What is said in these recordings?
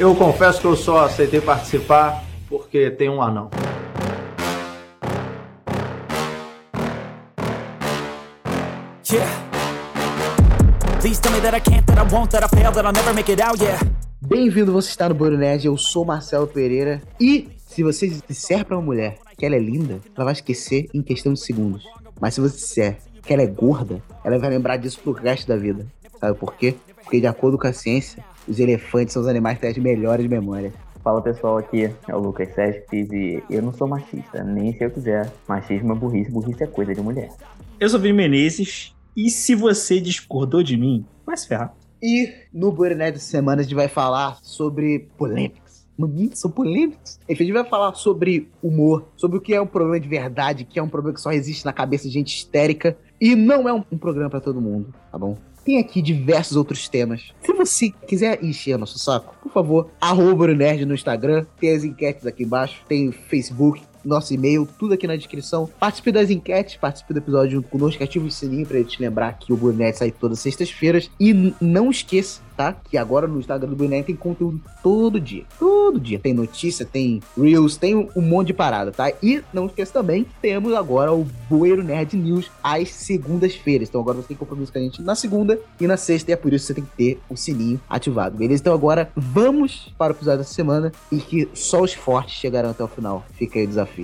Eu confesso que eu só aceitei participar porque tem um anão. Yeah. Please tell me that I can't, that I won't, that I fail, that I'll never make it out, yeah. Bem-vindo, você está no Boro Nerd, eu sou Marcelo Pereira e se você disser pra uma mulher que ela é linda, ela vai esquecer em questão de segundos. Mas se você disser que ela é gorda, ela vai lembrar disso pro resto da vida. Sabe por quê? Porque de acordo com a ciência, os elefantes são os animais que têm as melhores memórias. Fala pessoal, aqui é o Lucas Céspedes e eu não sou machista, nem se eu quiser. Machismo é burrice, burrice é coisa de mulher. Eu sou Vini Menezes e se você discordou de mim, vai se ferrar. E no Nerd dessa semana a gente vai falar sobre polêmicas. Momentos são polêmicos. Enfim, a gente vai falar sobre humor, sobre o que é um problema de verdade, que é um problema que só existe na cabeça de gente histérica. E não é um, um programa pra todo mundo, tá bom? Tem aqui diversos outros temas. Se você quiser encher nosso saco, por favor, arroba o Nerd no Instagram, tem as enquetes aqui embaixo, tem Facebook, nosso e-mail, tudo aqui na descrição. Participe das enquetes, participe do episódio junto conosco, ative o sininho pra te lembrar que o Brunet sai todas as sextas-feiras. E não esqueça, tá? Que agora no Instagram do Brunet tem conteúdo todo dia. Todo dia. Tem notícia, tem Reels, tem um monte de parada, tá? E não esqueça também que temos agora o Bueiro Nerd News às segundas-feiras. Então agora você tem compromisso com a gente na segunda e na sexta, e é por isso que você tem que ter o sininho ativado, beleza? Então agora vamos para o episódio dessa semana e que só os fortes chegarão até o final. Fica aí o desafio.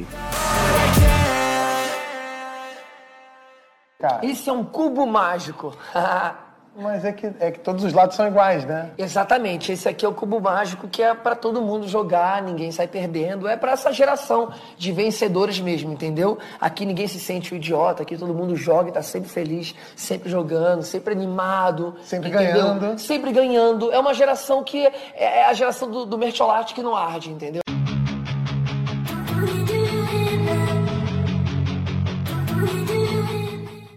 Cara, Isso é um cubo mágico. mas é que, é que todos os lados são iguais, né? Exatamente, esse aqui é o cubo mágico que é pra todo mundo jogar, ninguém sai perdendo. É pra essa geração de vencedores mesmo, entendeu? Aqui ninguém se sente um idiota, aqui todo mundo joga e tá sempre feliz, sempre jogando, sempre animado. Sempre entendeu? ganhando. Sempre ganhando. É uma geração que é é a geração do, do que não arde, entendeu?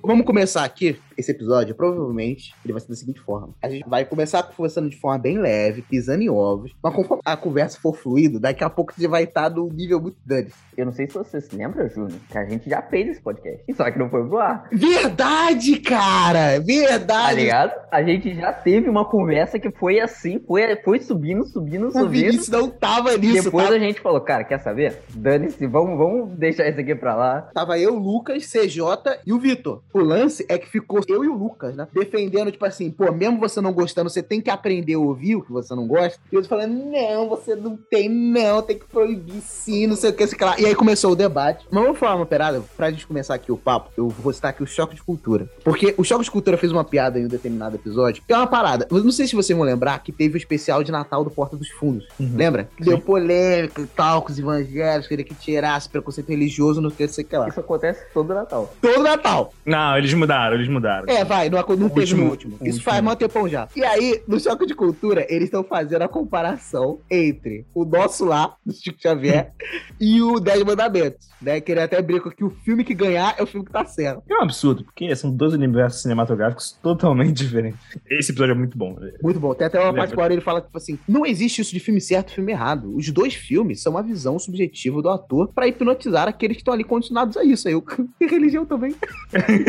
Vamos começar aqui esse episódio, provavelmente, ele vai ser da seguinte forma. A gente vai começar conversando de forma bem leve, pisando em ovos. Mas conforme a conversa for fluido, daqui a pouco você vai estar num nível muito dane. Eu não sei se você se lembra, Júnior, que a gente já fez esse podcast, só que não foi pro ar. Verdade, cara! Tá Verdade! ligado? A gente já teve uma conversa que foi assim, foi, foi subindo, subindo, o subindo. Vinícius não tava nisso, Depois tá? a gente falou, cara, quer saber? Dane-se, vamos, vamos deixar isso aqui pra lá. Tava eu, o Lucas, CJ e o Vitor. O lance é que ficou eu e o Lucas, né? Defendendo, tipo assim, pô, mesmo você não gostando, você tem que aprender a ouvir o que você não gosta. E eu falando, não, você não tem, não, tem que proibir sim, não sei o que, sei o que lá. E aí começou o debate. Mas vamos falar uma parada, pra gente começar aqui o papo, eu vou citar aqui o Choque de Cultura. Porque o Choque de Cultura fez uma piada em um determinado episódio, que é uma parada. Eu não sei se vocês vão lembrar que teve o especial de Natal do Porta dos Fundos. Lembra? Que Deu polêmica e tal, com os evangélicos, queria que tirasse preconceito religioso, não sei o que lá. Isso acontece todo Natal. Todo Natal. Não, eles mudaram, eles mudaram. É, vai, não, não teve último- no último. o Isso último. faz mó tempão já. E aí, no Choque de Cultura, eles estão fazendo a comparação entre o nosso lá, do Chico Xavier, e o Dez Mandamentos, né? Que ele até brinca que o filme que ganhar é o filme que tá certo. É um absurdo, porque são dois universos cinematográficos totalmente diferentes. Esse episódio é muito bom. Muito bom. Tem até uma Lembra. parte que ele fala, tipo assim, não existe isso de filme certo e filme errado. Os dois filmes são uma visão subjetiva do ator pra hipnotizar aqueles que estão ali condicionados a isso. Aí eu, e religião também.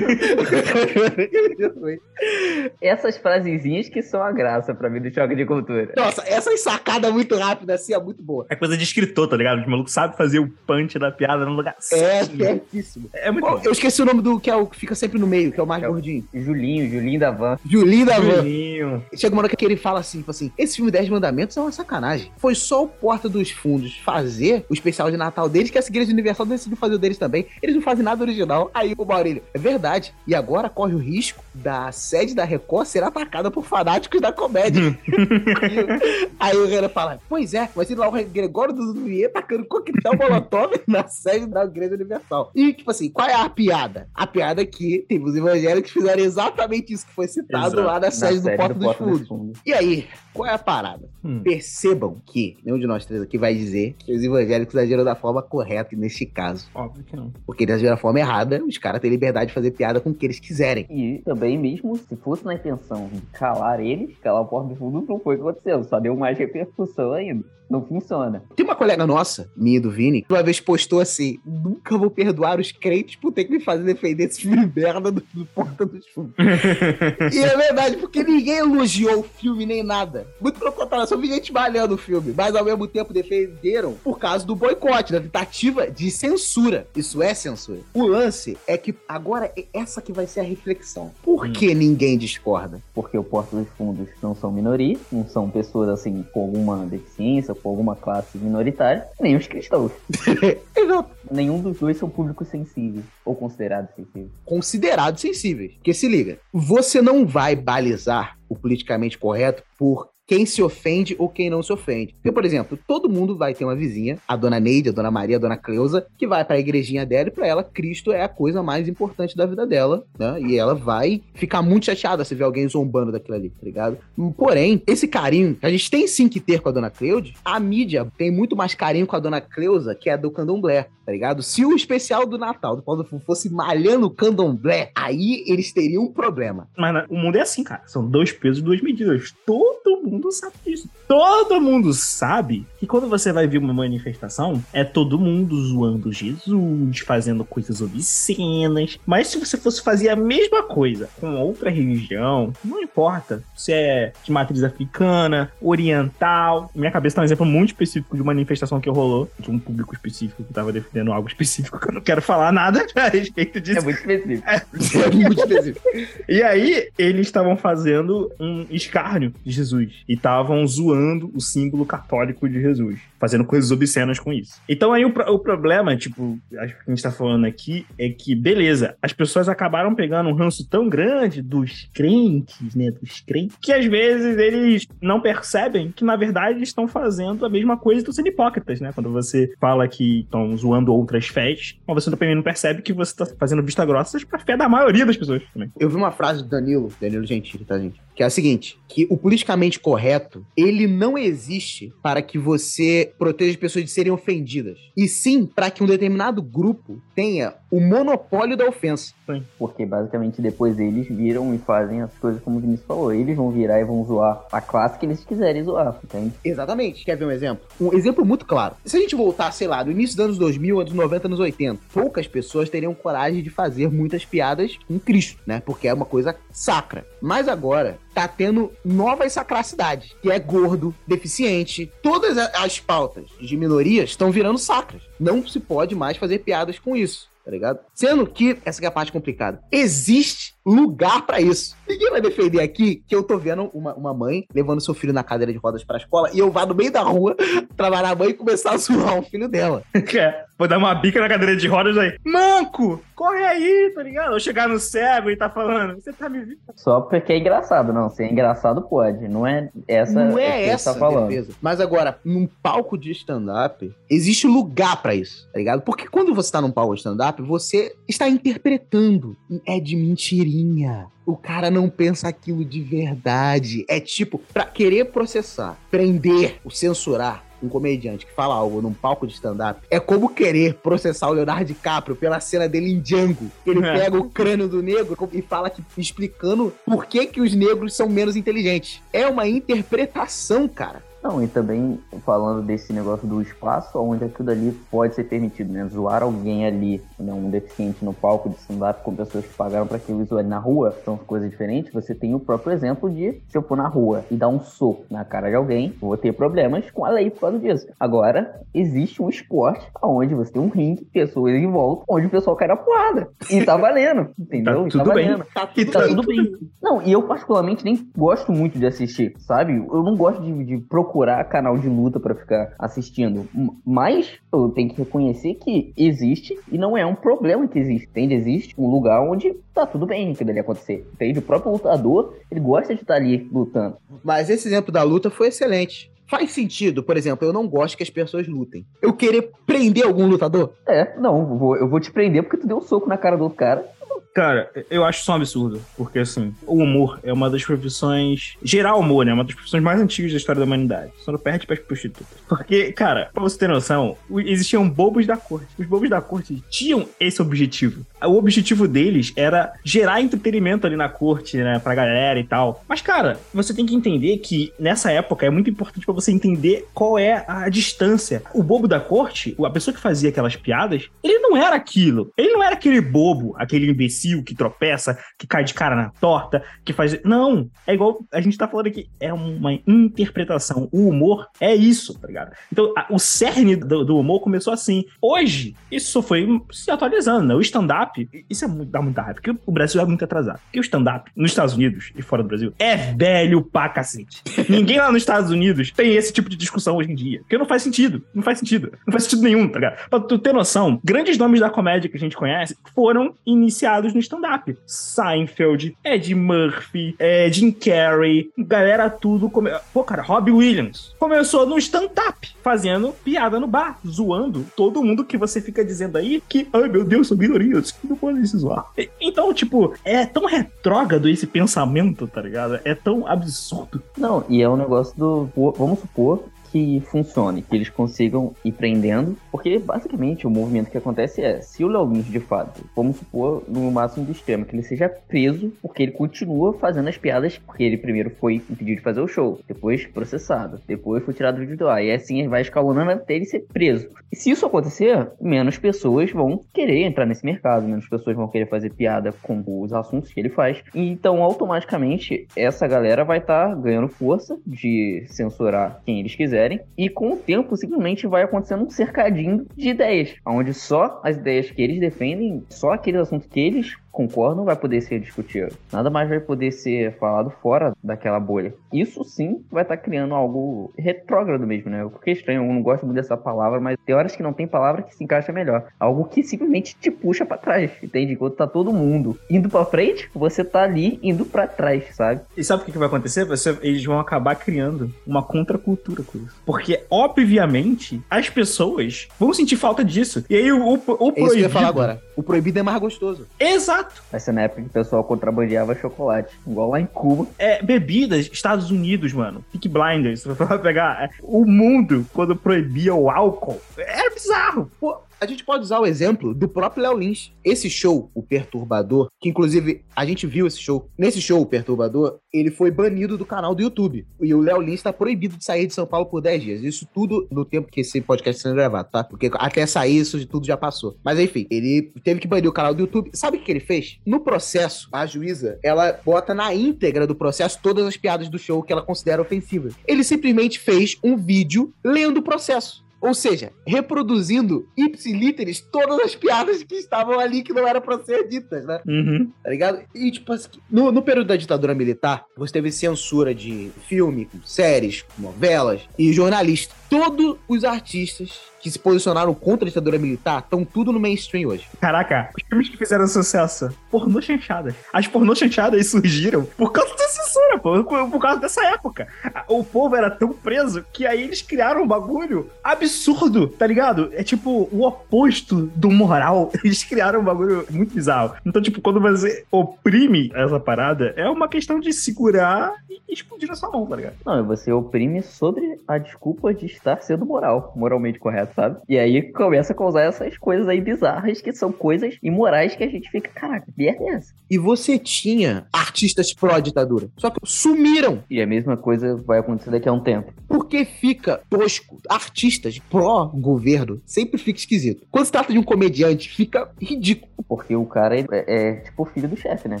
Essas frasezinhas que são a graça pra mim do choque de cultura. Nossa, essa sacada muito rápida assim é muito boa. É coisa de escritor, tá ligado? Os malucos sabem fazer o punch da piada no lugar É certíssimo. É muito Pô, bom. eu esqueci o nome do que é o que fica sempre no meio, que é o mais É o- gordinho. Julinho, Julinho da Van. Julinho da Van. Julinho. Chega uma hora que ele fala assim, tipo assim, esse filme 10 Mandamentos é uma sacanagem. Foi só o Porta dos Fundos fazer o especial de Natal deles que a Igreja Universal decidiu fazer o deles também. Eles não fazem nada original. Aí o Maurílio, é verdade. E agora corre o risco da sede da Record ser atacada por fanáticos da comédia. E aí o Renan fala, pois é, mas lá o Gregório do Duvier tacando coquetel molotov na sede da Igreja Universal. E, tipo assim, qual é a piada? A piada é que teve os evangélicos que fizeram exatamente isso que foi citado Exato. lá na Na sede do série Porta dos Fundos. E aí, qual é a parada? Hum. Percebam que nenhum de nós três aqui vai dizer que os evangélicos agiram da forma correta neste caso. Óbvio que não. Porque eles agiram da forma errada, os caras têm liberdade de fazer piada com o que eles quiserem. E também, mesmo se fosse na intenção de calar eles, calar o porta do fundo, não foi o que aconteceu. Só deu mais repercussão ainda. Não funciona. Tem uma colega nossa, minha e do Vini, que uma vez postou assim: nunca vou perdoar os crentes por ter que me fazer defender esse filme merda do, do Porta dos Fundos. e é verdade, porque ninguém elogiou o filme nem nada. Muito pelo contrário, só vi gente malhando o filme, mas ao mesmo tempo defenderam por causa do boicote, da tentativa de censura. Isso é censura. O lance é que agora essa que vai ser a reflexão. Por que ninguém discorda? Porque o Porta dos Fundos não são minoria, não são pessoas assim com alguma deficiência, com alguma classe minoritária, nem os cristãos. Exato. Nenhum dos dois são públicos sensíveis ou considerados sensíveis. Considerados sensíveis. Porque se liga, você não vai balizar o politicamente correto por quem se ofende ou quem não se ofende. Porque, por exemplo, todo mundo vai ter uma vizinha, a dona Neide, a dona Maria, a dona Cleusa, que vai para a igrejinha dela e para ela Cristo é a coisa mais importante da vida dela, né? E ela vai ficar muito chateada se ver alguém zombando daquilo ali, tá ligado? Porém, esse carinho que a gente tem sim que ter com a dona Cleude, a mídia tem muito mais carinho com a dona Cleusa que é do candomblé, tá ligado? Se o especial do Natal do Paulo Fu fosse malhando o candomblé, aí eles teriam um problema. Mas o mundo é assim, cara. São dois pesos, duas medidas. Todo mundo sabe disso. Todo mundo sabe que quando você vai ver uma manifestação, é todo mundo zoando Jesus, fazendo coisas obscenas. Mas se você fosse fazer a mesma coisa com outra religião, não importa se é de matriz africana, oriental. Minha cabeça tá um exemplo muito específico de uma manifestação que rolou, de um público específico que tava defendendo algo específico que eu não quero falar nada a respeito disso. É muito específico. É muito específico. E aí, eles estavam fazendo um escárnio de Jesus. E estavam zoando o símbolo católico de Jesus. Fazendo coisas obscenas com isso. Então aí o, o problema, tipo, acho que a gente tá falando aqui, é que, beleza, as pessoas acabaram pegando um ranço tão grande dos crentes, né? Dos crentes, que às vezes eles não percebem que, na verdade, estão fazendo a mesma coisa e estão sendo hipócritas, né? Quando você fala que estão zoando outras fés, mas você também não percebe que você tá fazendo vista grossas pra fé da maioria das pessoas também. Eu vi uma frase do Danilo, Danilo Gentili, tá, gente? Que é a seguinte: que o politicamente correto, ele não existe para que você proteja pessoas de serem ofendidas. E sim para que um determinado grupo tenha o monopólio da ofensa. Porque basicamente depois eles viram e fazem as coisas como o Vinícius falou. Eles vão virar e vão zoar a classe que eles quiserem zoar, entende? Exatamente. Quer ver um exemplo? Um exemplo muito claro. Se a gente voltar, sei lá, do início dos anos 2000, anos 90, anos 80, poucas pessoas teriam coragem de fazer muitas piadas com Cristo, né? Porque é uma coisa sacra. Mas agora tá tendo novas sacracidades, que é gordo, deficiente. Todas as pautas de minorias estão virando sacras. Não se pode mais fazer piadas com isso. Tá ligado? Sendo que, essa é a parte complicada, existe lugar pra isso. Ninguém vai defender aqui que eu tô vendo uma, uma mãe levando seu filho na cadeira de rodas pra escola e eu vá no meio da rua trabalhar a mãe e começar a zoar o filho dela. É, vou dar uma bica na cadeira de rodas aí. Manco, corre aí, tá ligado? Ou chegar no cego e tá falando, você tá me vendo. Só porque é engraçado, não. Se é engraçado, pode. Não é essa não é ele essa tá falando. defesa. Mas agora, num palco de stand-up, existe lugar pra isso, tá ligado? Porque quando você tá num palco de stand-up, você está interpretando. É de mentirinha. O cara não pensa aquilo de verdade. É tipo, pra querer processar, prender, ou censurar um comediante que fala algo num palco de stand-up é como querer processar o Leonardo DiCaprio pela cena dele em Django. Ele É. pega o crânio do negro e fala que explicando por que, que os negros são menos inteligentes. É uma interpretação, cara. Não, e também falando desse negócio do espaço, onde aquilo ali pode ser permitido, né? Zoar alguém ali, né? um deficiente no palco de stand-up com pessoas que pagaram pra aquilo zoar na rua, são coisas diferentes. Você tem o próprio exemplo de se eu for na rua e dar um soco na cara de alguém, eu vou ter problemas com a lei por causa disso. Agora, existe um esporte onde você tem um ringue, pessoas em volta, onde o pessoal cai na porrada. E tá valendo, entendeu? Tá E tudo bem. valendo. Tá E tudo Tá bem. tudo bem. Não, e eu particularmente nem gosto muito de assistir, sabe? Eu não gosto de, de procurar canal de luta pra ficar assistindo. Mas eu tenho que reconhecer que existe e não é um problema que existe, entende? Existe um lugar onde tá tudo bem aquilo ali acontecer, entende? O próprio lutador, ele gosta de estar ali lutando. Mas esse exemplo da luta foi excelente. Faz sentido, por exemplo, eu não gosto que as pessoas lutem. Eu querer prender algum lutador? É, não, eu vou, eu vou te prender porque tu deu um soco na cara do outro cara. Cara, eu acho isso um absurdo. Porque, assim, o humor é uma das profissões. Gerar humor, né? É uma das profissões mais antigas da história da humanidade. Só não perde para as prostitutas. Porque, cara, pra você ter noção, existiam bobos da corte. Os bobos da corte tinham esse objetivo. O objetivo deles era gerar entretenimento ali na corte, né? Pra galera e tal. Mas, cara, você tem que entender que nessa época é muito importante pra você entender qual é a distância. O bobo da corte, a pessoa que fazia aquelas piadas, ele não era aquilo. Ele não era aquele bobo, aquele imbecil que tropeça, que cai de cara na torta, que faz. Não. É igual a gente tá falando aqui. É uma interpretação. O humor é isso, tá ligado? Então, a- o cerne do, do humor começou assim. Hoje, isso só foi se atualizando, né? O stand-up, isso é muito, dá muita raiva, porque o Brasil é muito atrasado. Porque o stand-up, nos Estados Unidos e fora do Brasil, é velho pra cacete. Ninguém lá nos Estados Unidos tem esse tipo de discussão hoje em dia. Porque não faz sentido. Não faz sentido. Não faz sentido nenhum, tá ligado? Pra tu ter noção, grandes nomes da comédia que a gente conhece foram iniciados no stand-up. Seinfeld, Ed Murphy, é, Jim Carrey, galera tudo. Come... Pô, cara, Robbie Williams começou no stand-up, fazendo piada no bar, zoando todo mundo que você fica dizendo aí que, ai meu Deus, são minorias, não podem se zoar. Então, tipo, é tão retrógrado esse pensamento, tá ligado? É tão absurdo. Não, e é um negócio do. Vamos supor que funcione, que eles consigam ir prendendo, porque basicamente o movimento que acontece é, se o Léo de fato, vamos supor no máximo do extremo, que ele seja preso porque ele continua fazendo as piadas, porque ele primeiro foi impedido de fazer o show, depois processado, depois foi tirado do vídeo do ar, e assim ele vai escalonando até ele ser preso. E se isso acontecer, menos pessoas vão querer entrar nesse mercado, menos pessoas vão querer fazer piada com os assuntos que ele faz, então automaticamente essa galera vai estar ganhando força de censurar quem eles quiserem, e com o tempo simplesmente vai acontecendo um cercadinho de ideias, onde só as ideias que eles defendem, só aqueles assuntos que eles concordam vai poder ser discutido. Nada mais vai poder ser falado fora daquela bolha. Isso sim vai estar criando algo retrógrado mesmo, né? Porque é estranho, eu não gosto muito dessa palavra, mas tem horas que não tem palavra que se encaixa melhor. Algo que simplesmente te puxa pra trás, entende? Enquanto tá todo mundo indo pra frente, você tá ali indo pra trás, sabe? E sabe o que vai acontecer? Você- eles vão acabar criando uma contracultura com isso. Porque, obviamente, as pessoas vão sentir falta disso. E aí o, o, o É isso que eu proibido... ia falar agora. O proibido é mais gostoso. Exato. Vai ser na época que o pessoal contrabandeava chocolate, igual lá em Cuba. É, bebidas, Estados Unidos, mano. Peak Blinders. Você vai pegar é, o mundo quando proibia o álcool. Era bizarro. Pô, a gente pode usar o exemplo do próprio Léo Lins. Esse show, o Perturbador, que inclusive a gente viu esse show. Nesse show, o Perturbador, ele foi banido do canal do YouTube. E o Léo Lins tá proibido de sair de São Paulo por 10 dias. Isso tudo no tempo que esse podcast está sendo gravado, tá? Porque até sair isso tudo já passou. Mas enfim, ele teve que banir o canal do YouTube. Sabe o que ele fez? No processo, a juíza, ela bota na íntegra do processo todas as piadas do show que ela considera ofensivas. Ele simplesmente fez um vídeo lendo o processo. Ou seja, reproduzindo ipsilíteres todas as piadas que estavam ali que não eram pra ser ditas, né? Uhum. Tá ligado? E, tipo, assim, no, no período da ditadura militar, você teve censura de filme, séries, novelas e jornalistas. Todos os artistas que se posicionaram contra a ditadura militar estão tudo no mainstream hoje. Caraca, os filmes que fizeram sucesso, pornô chanchadas. As pornô chanchadas surgiram por causa da censura, pô, por, por causa dessa época. O povo era tão preso que aí eles criaram um bagulho absurdo, tá ligado? É tipo o oposto do moral. Eles criaram um bagulho muito bizarro. Então, tipo, quando você oprime essa parada, é uma questão de segurar e explodir na sua mão, tá ligado? Não, você oprime sobre a desculpa de estar sendo moral, moralmente correto, sabe? E aí começa a causar essas coisas aí bizarras, que são coisas imorais que a gente fica, caraca, merda é essa? E você tinha artistas pró-ditadura, só que sumiram. E a mesma coisa vai acontecer daqui a um tempo. Porque fica tosco. Artistas pró-governo sempre fica esquisito. Quando se trata de um comediante, fica ridículo. Porque o cara é, é tipo o filho do chefe, né?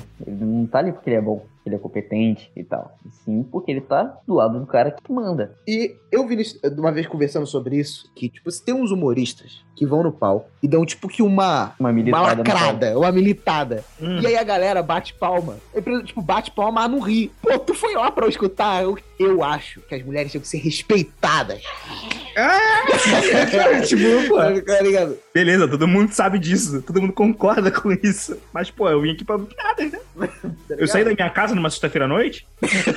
Ele não tá ali porque ele é bom, ele é competente e tal. E sim porque ele tá do lado do cara que manda. E eu vi isso- uma vez conversando sobre isso, que, tipo, se tem uns humoristas que vão no pau e dão, tipo, que uma, Uma uma militada pau. lacrada, uma militada. Hum. E aí a galera bate palma. Eu, tipo, bate palma, mas não ri. Pô, tu foi lá pra eu escutar. Eu, eu acho que as mulheres tinham que ser respeitadas. tipo, pô, Tá ligado? Beleza, todo mundo sabe disso, todo mundo concorda com isso. Mas, pô, eu vim aqui pra piadas, né? Eu saí da minha casa numa sexta-feira à noite,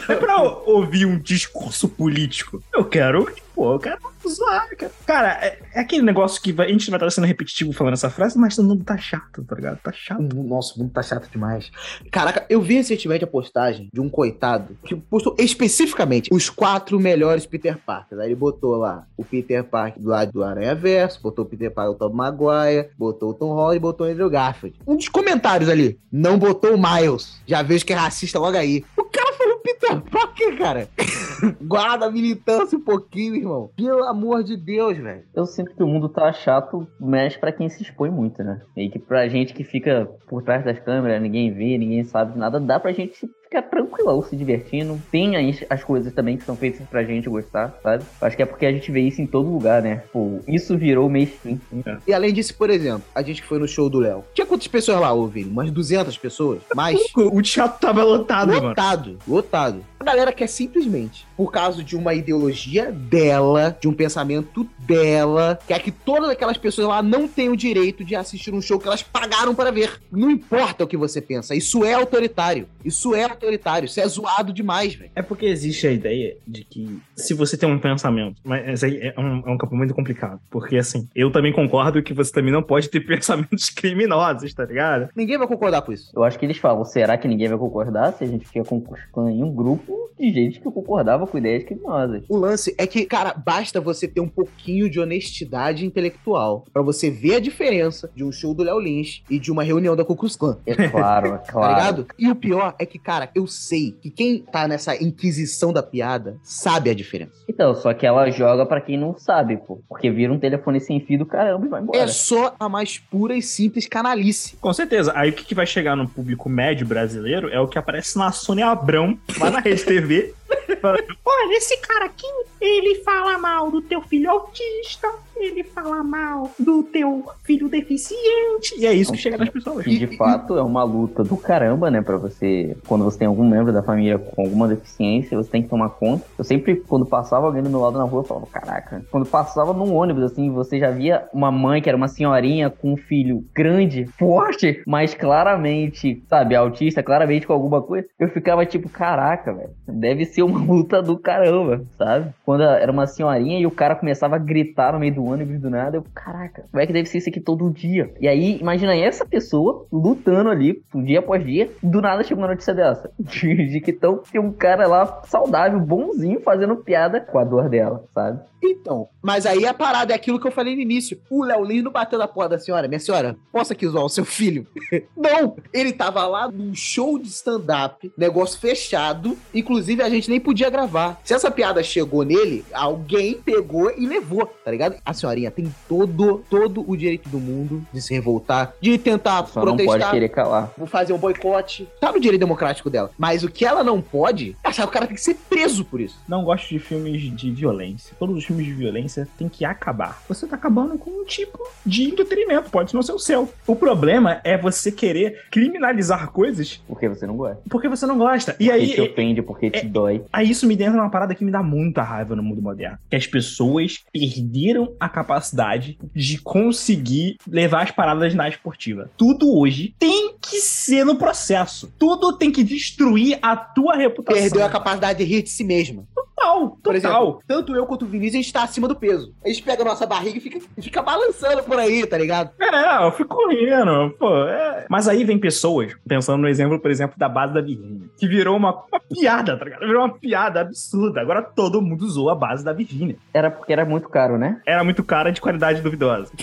é pra ouvir um discurso político. Eu quero pô. Eu quero zoar, cara. Cara, é, é aquele negócio que vai- a gente vai estar sendo repetitivo falando essa frase, mas todo mundo tá chato, tá ligado? Tá chato. O Nossa, o mundo tá chato demais. Caraca, eu vi recentemente a postagem de um coitado que postou especificamente os quatro melhores Peter Parkers. Aí ele botou lá o Peter Parker do lado do Aranha Verso, botou o Peter Parker do Tom Maguire, botou o Tom Holland e botou o Andrew Garfield. Um dos comentários ali, não botou o Miles. Já vejo que é racista logo aí. O cara falou Peter Parker, cara. Guarda a militância um pouquinho, irmão. Pelo amor de Deus, velho. Eu sinto que o mundo tá chato, mexe pra quem se expõe muito, né? E que pra gente que fica por trás das câmeras, ninguém vê, ninguém sabe de nada, dá pra gente ficar tranquilão, se divertindo. Tem as, as coisas também que são feitas pra gente gostar, sabe? Acho que é porque a gente vê isso em todo lugar, né? Pô, isso virou mainstream. E além disso, por exemplo, a gente que foi no show do Léo. Tinha quantas pessoas lá, ô Vini? Umas 200 pessoas? Mais? O teatro tava lotado, mano. Lotado, lotado. A galera quer simplesmente, por causa de uma ideologia dela, de um pensamento dela, quer que todas aquelas pessoas lá não tenham o direito de assistir um show que elas pagaram para ver. Não importa o que você pensa, isso é autoritário. Isso é autoritário, isso é zoado demais, velho. É porque existe a ideia de que se você tem um pensamento, mas aí é um, é um campo muito complicado. Porque assim, eu também concordo que você também não pode ter pensamentos criminosos, tá ligado? Ninguém vai concordar com isso. Eu acho que eles falam, será que ninguém vai concordar se a gente fica concursando em um grupo de gente que concordava com ideias criminosas? O lance é que, cara, basta você ter um pouquinho de honestidade intelectual pra você ver a diferença de um show do Léo Lins e de uma reunião da Ku Klux Klan. É claro, é Tá claro. ligado? E o pior é que, cara, eu sei que quem tá nessa inquisição da piada sabe a diferença. Então, só que ela joga pra quem não sabe, pô. Porque vira um telefone sem fio do caramba e vai embora. É só a mais pura e simples canalice. Com certeza. Aí o que, que vai chegar no público médio brasileiro é o que aparece na Sônia Abrão, lá na Rede TV. Olha, esse cara aqui, ele fala mal do teu filho autista, ele fala mal do teu filho deficiente. E é isso que chega nas pessoas. Que de fato é uma luta do caramba, né? Pra você. Quando você tem algum membro da família com alguma deficiência, você tem que tomar conta. Eu sempre, quando passava alguém do meu lado na rua, eu falava, caraca. Quando passava num ônibus, assim, você já via uma mãe que era uma senhorinha com um filho grande, forte, mas claramente, sabe, autista, claramente com alguma coisa. Eu ficava tipo, caraca, velho. Deve ser uma luta do caramba, sabe? Quando era uma senhorinha e o cara começava a gritar no meio do ônibus do nada, eu, caraca, como é que deve ser isso aqui todo dia? E aí, imagina essa pessoa lutando ali, dia após dia, do nada chega uma notícia dessa. De, de que tão, tem um cara lá saudável, bonzinho, fazendo piada com a dor dela, sabe? Então, mas aí a parada é aquilo que eu falei no início. O Léo Lins não bateu na porta da senhora. Minha senhora, posso aqui zoar o seu filho? não! Ele tava lá num show de stand-up, negócio fechado. Inclusive, a gente nem podia gravar. Se essa piada chegou nele, alguém pegou e levou, tá ligado? A senhorinha tem todo, todo o direito do mundo de se revoltar, de tentar Só não protestar. pode querer calar. Vou fazer um boicote. Tá no direito democrático dela. Mas o que ela não pode, é achar que o cara tem que ser preso por isso. Não gosto de filmes de violência. Todos os filmes de violência têm que acabar. Você tá acabando com um tipo de entretenimento, pode não ser o seu. O problema é você querer criminalizar coisas Porque você não gosta. porque você não gosta. E Porque aí, te ofende, porque te é- dói. Aí isso me entra numa parada que me dá muita raiva no mundo moderno. Que as pessoas perderam a capacidade de conseguir levar as paradas na esportiva. Tudo hoje tem que ser no processo. Tudo tem que destruir a tua reputação. Perdeu a capacidade de rir de si mesma. Total, Por total. exemplo, tanto eu quanto o Vinícius, a gente tá acima do peso. A gente pega a nossa barriga e fica, fica balançando por aí, tá ligado? É, eu fico rindo, pô. é. Mas aí vem pessoas, pensando no exemplo, por exemplo, da base da Virgínia, que virou uma, uma piada, tá ligado? Virou uma piada absurda. Agora todo mundo usou a base da Virgínia. Era porque era muito caro, né? Era muito cara de qualidade duvidosa.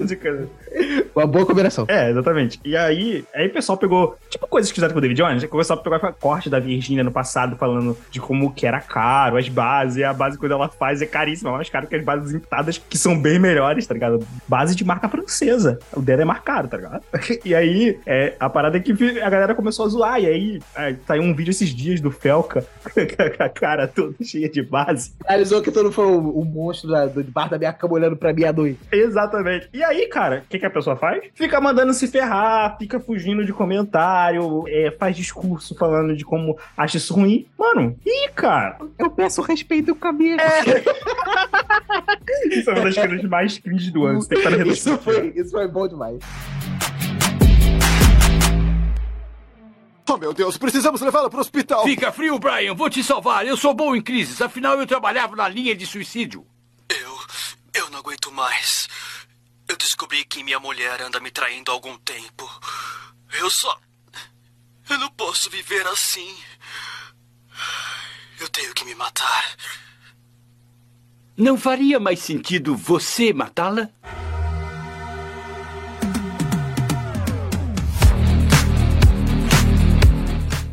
De coisa- Uma boa combinação. é, exatamente. E aí, aí o pessoal pegou, tipo, coisas que fizeram com o David Jones, pessoal pegou a corte da Virgínia no passado, falando de como que era caro, as bases, e a base quando ela faz é caríssima, é mais caro que as bases importadas, que são bem melhores, tá ligado? Base de marca francesa. O dela é mais caro, tá ligado? E aí, é, a parada é que a galera começou a zoar, e aí é, saiu um vídeo esses dias do Felca, com a cara toda cheia de base. Finalizou que todo foi o, o monstro da, do debaixo da minha cama olhando pra mim à noite. Exatamente. E aí, cara, o que, que a pessoa faz? Fica mandando se ferrar, fica fugindo de comentário, é, faz discurso falando de como acha isso ruim. Mano, ih, cara, Eu peço respeito comigo. isso é uma das coisas mais cringe do ano. Isso, foi, isso foi bom demais. Oh, meu Deus, precisamos levá-la para o hospital. Fica frio, Brian. Vou te salvar. Eu sou bom em crises. Afinal, eu trabalhava na linha de suicídio. Eu. Eu não aguento mais. Eu descobri que minha mulher anda me traindo há algum tempo. Eu só. Eu não posso viver assim. Eu tenho que me matar. Não faria mais sentido você matá-la?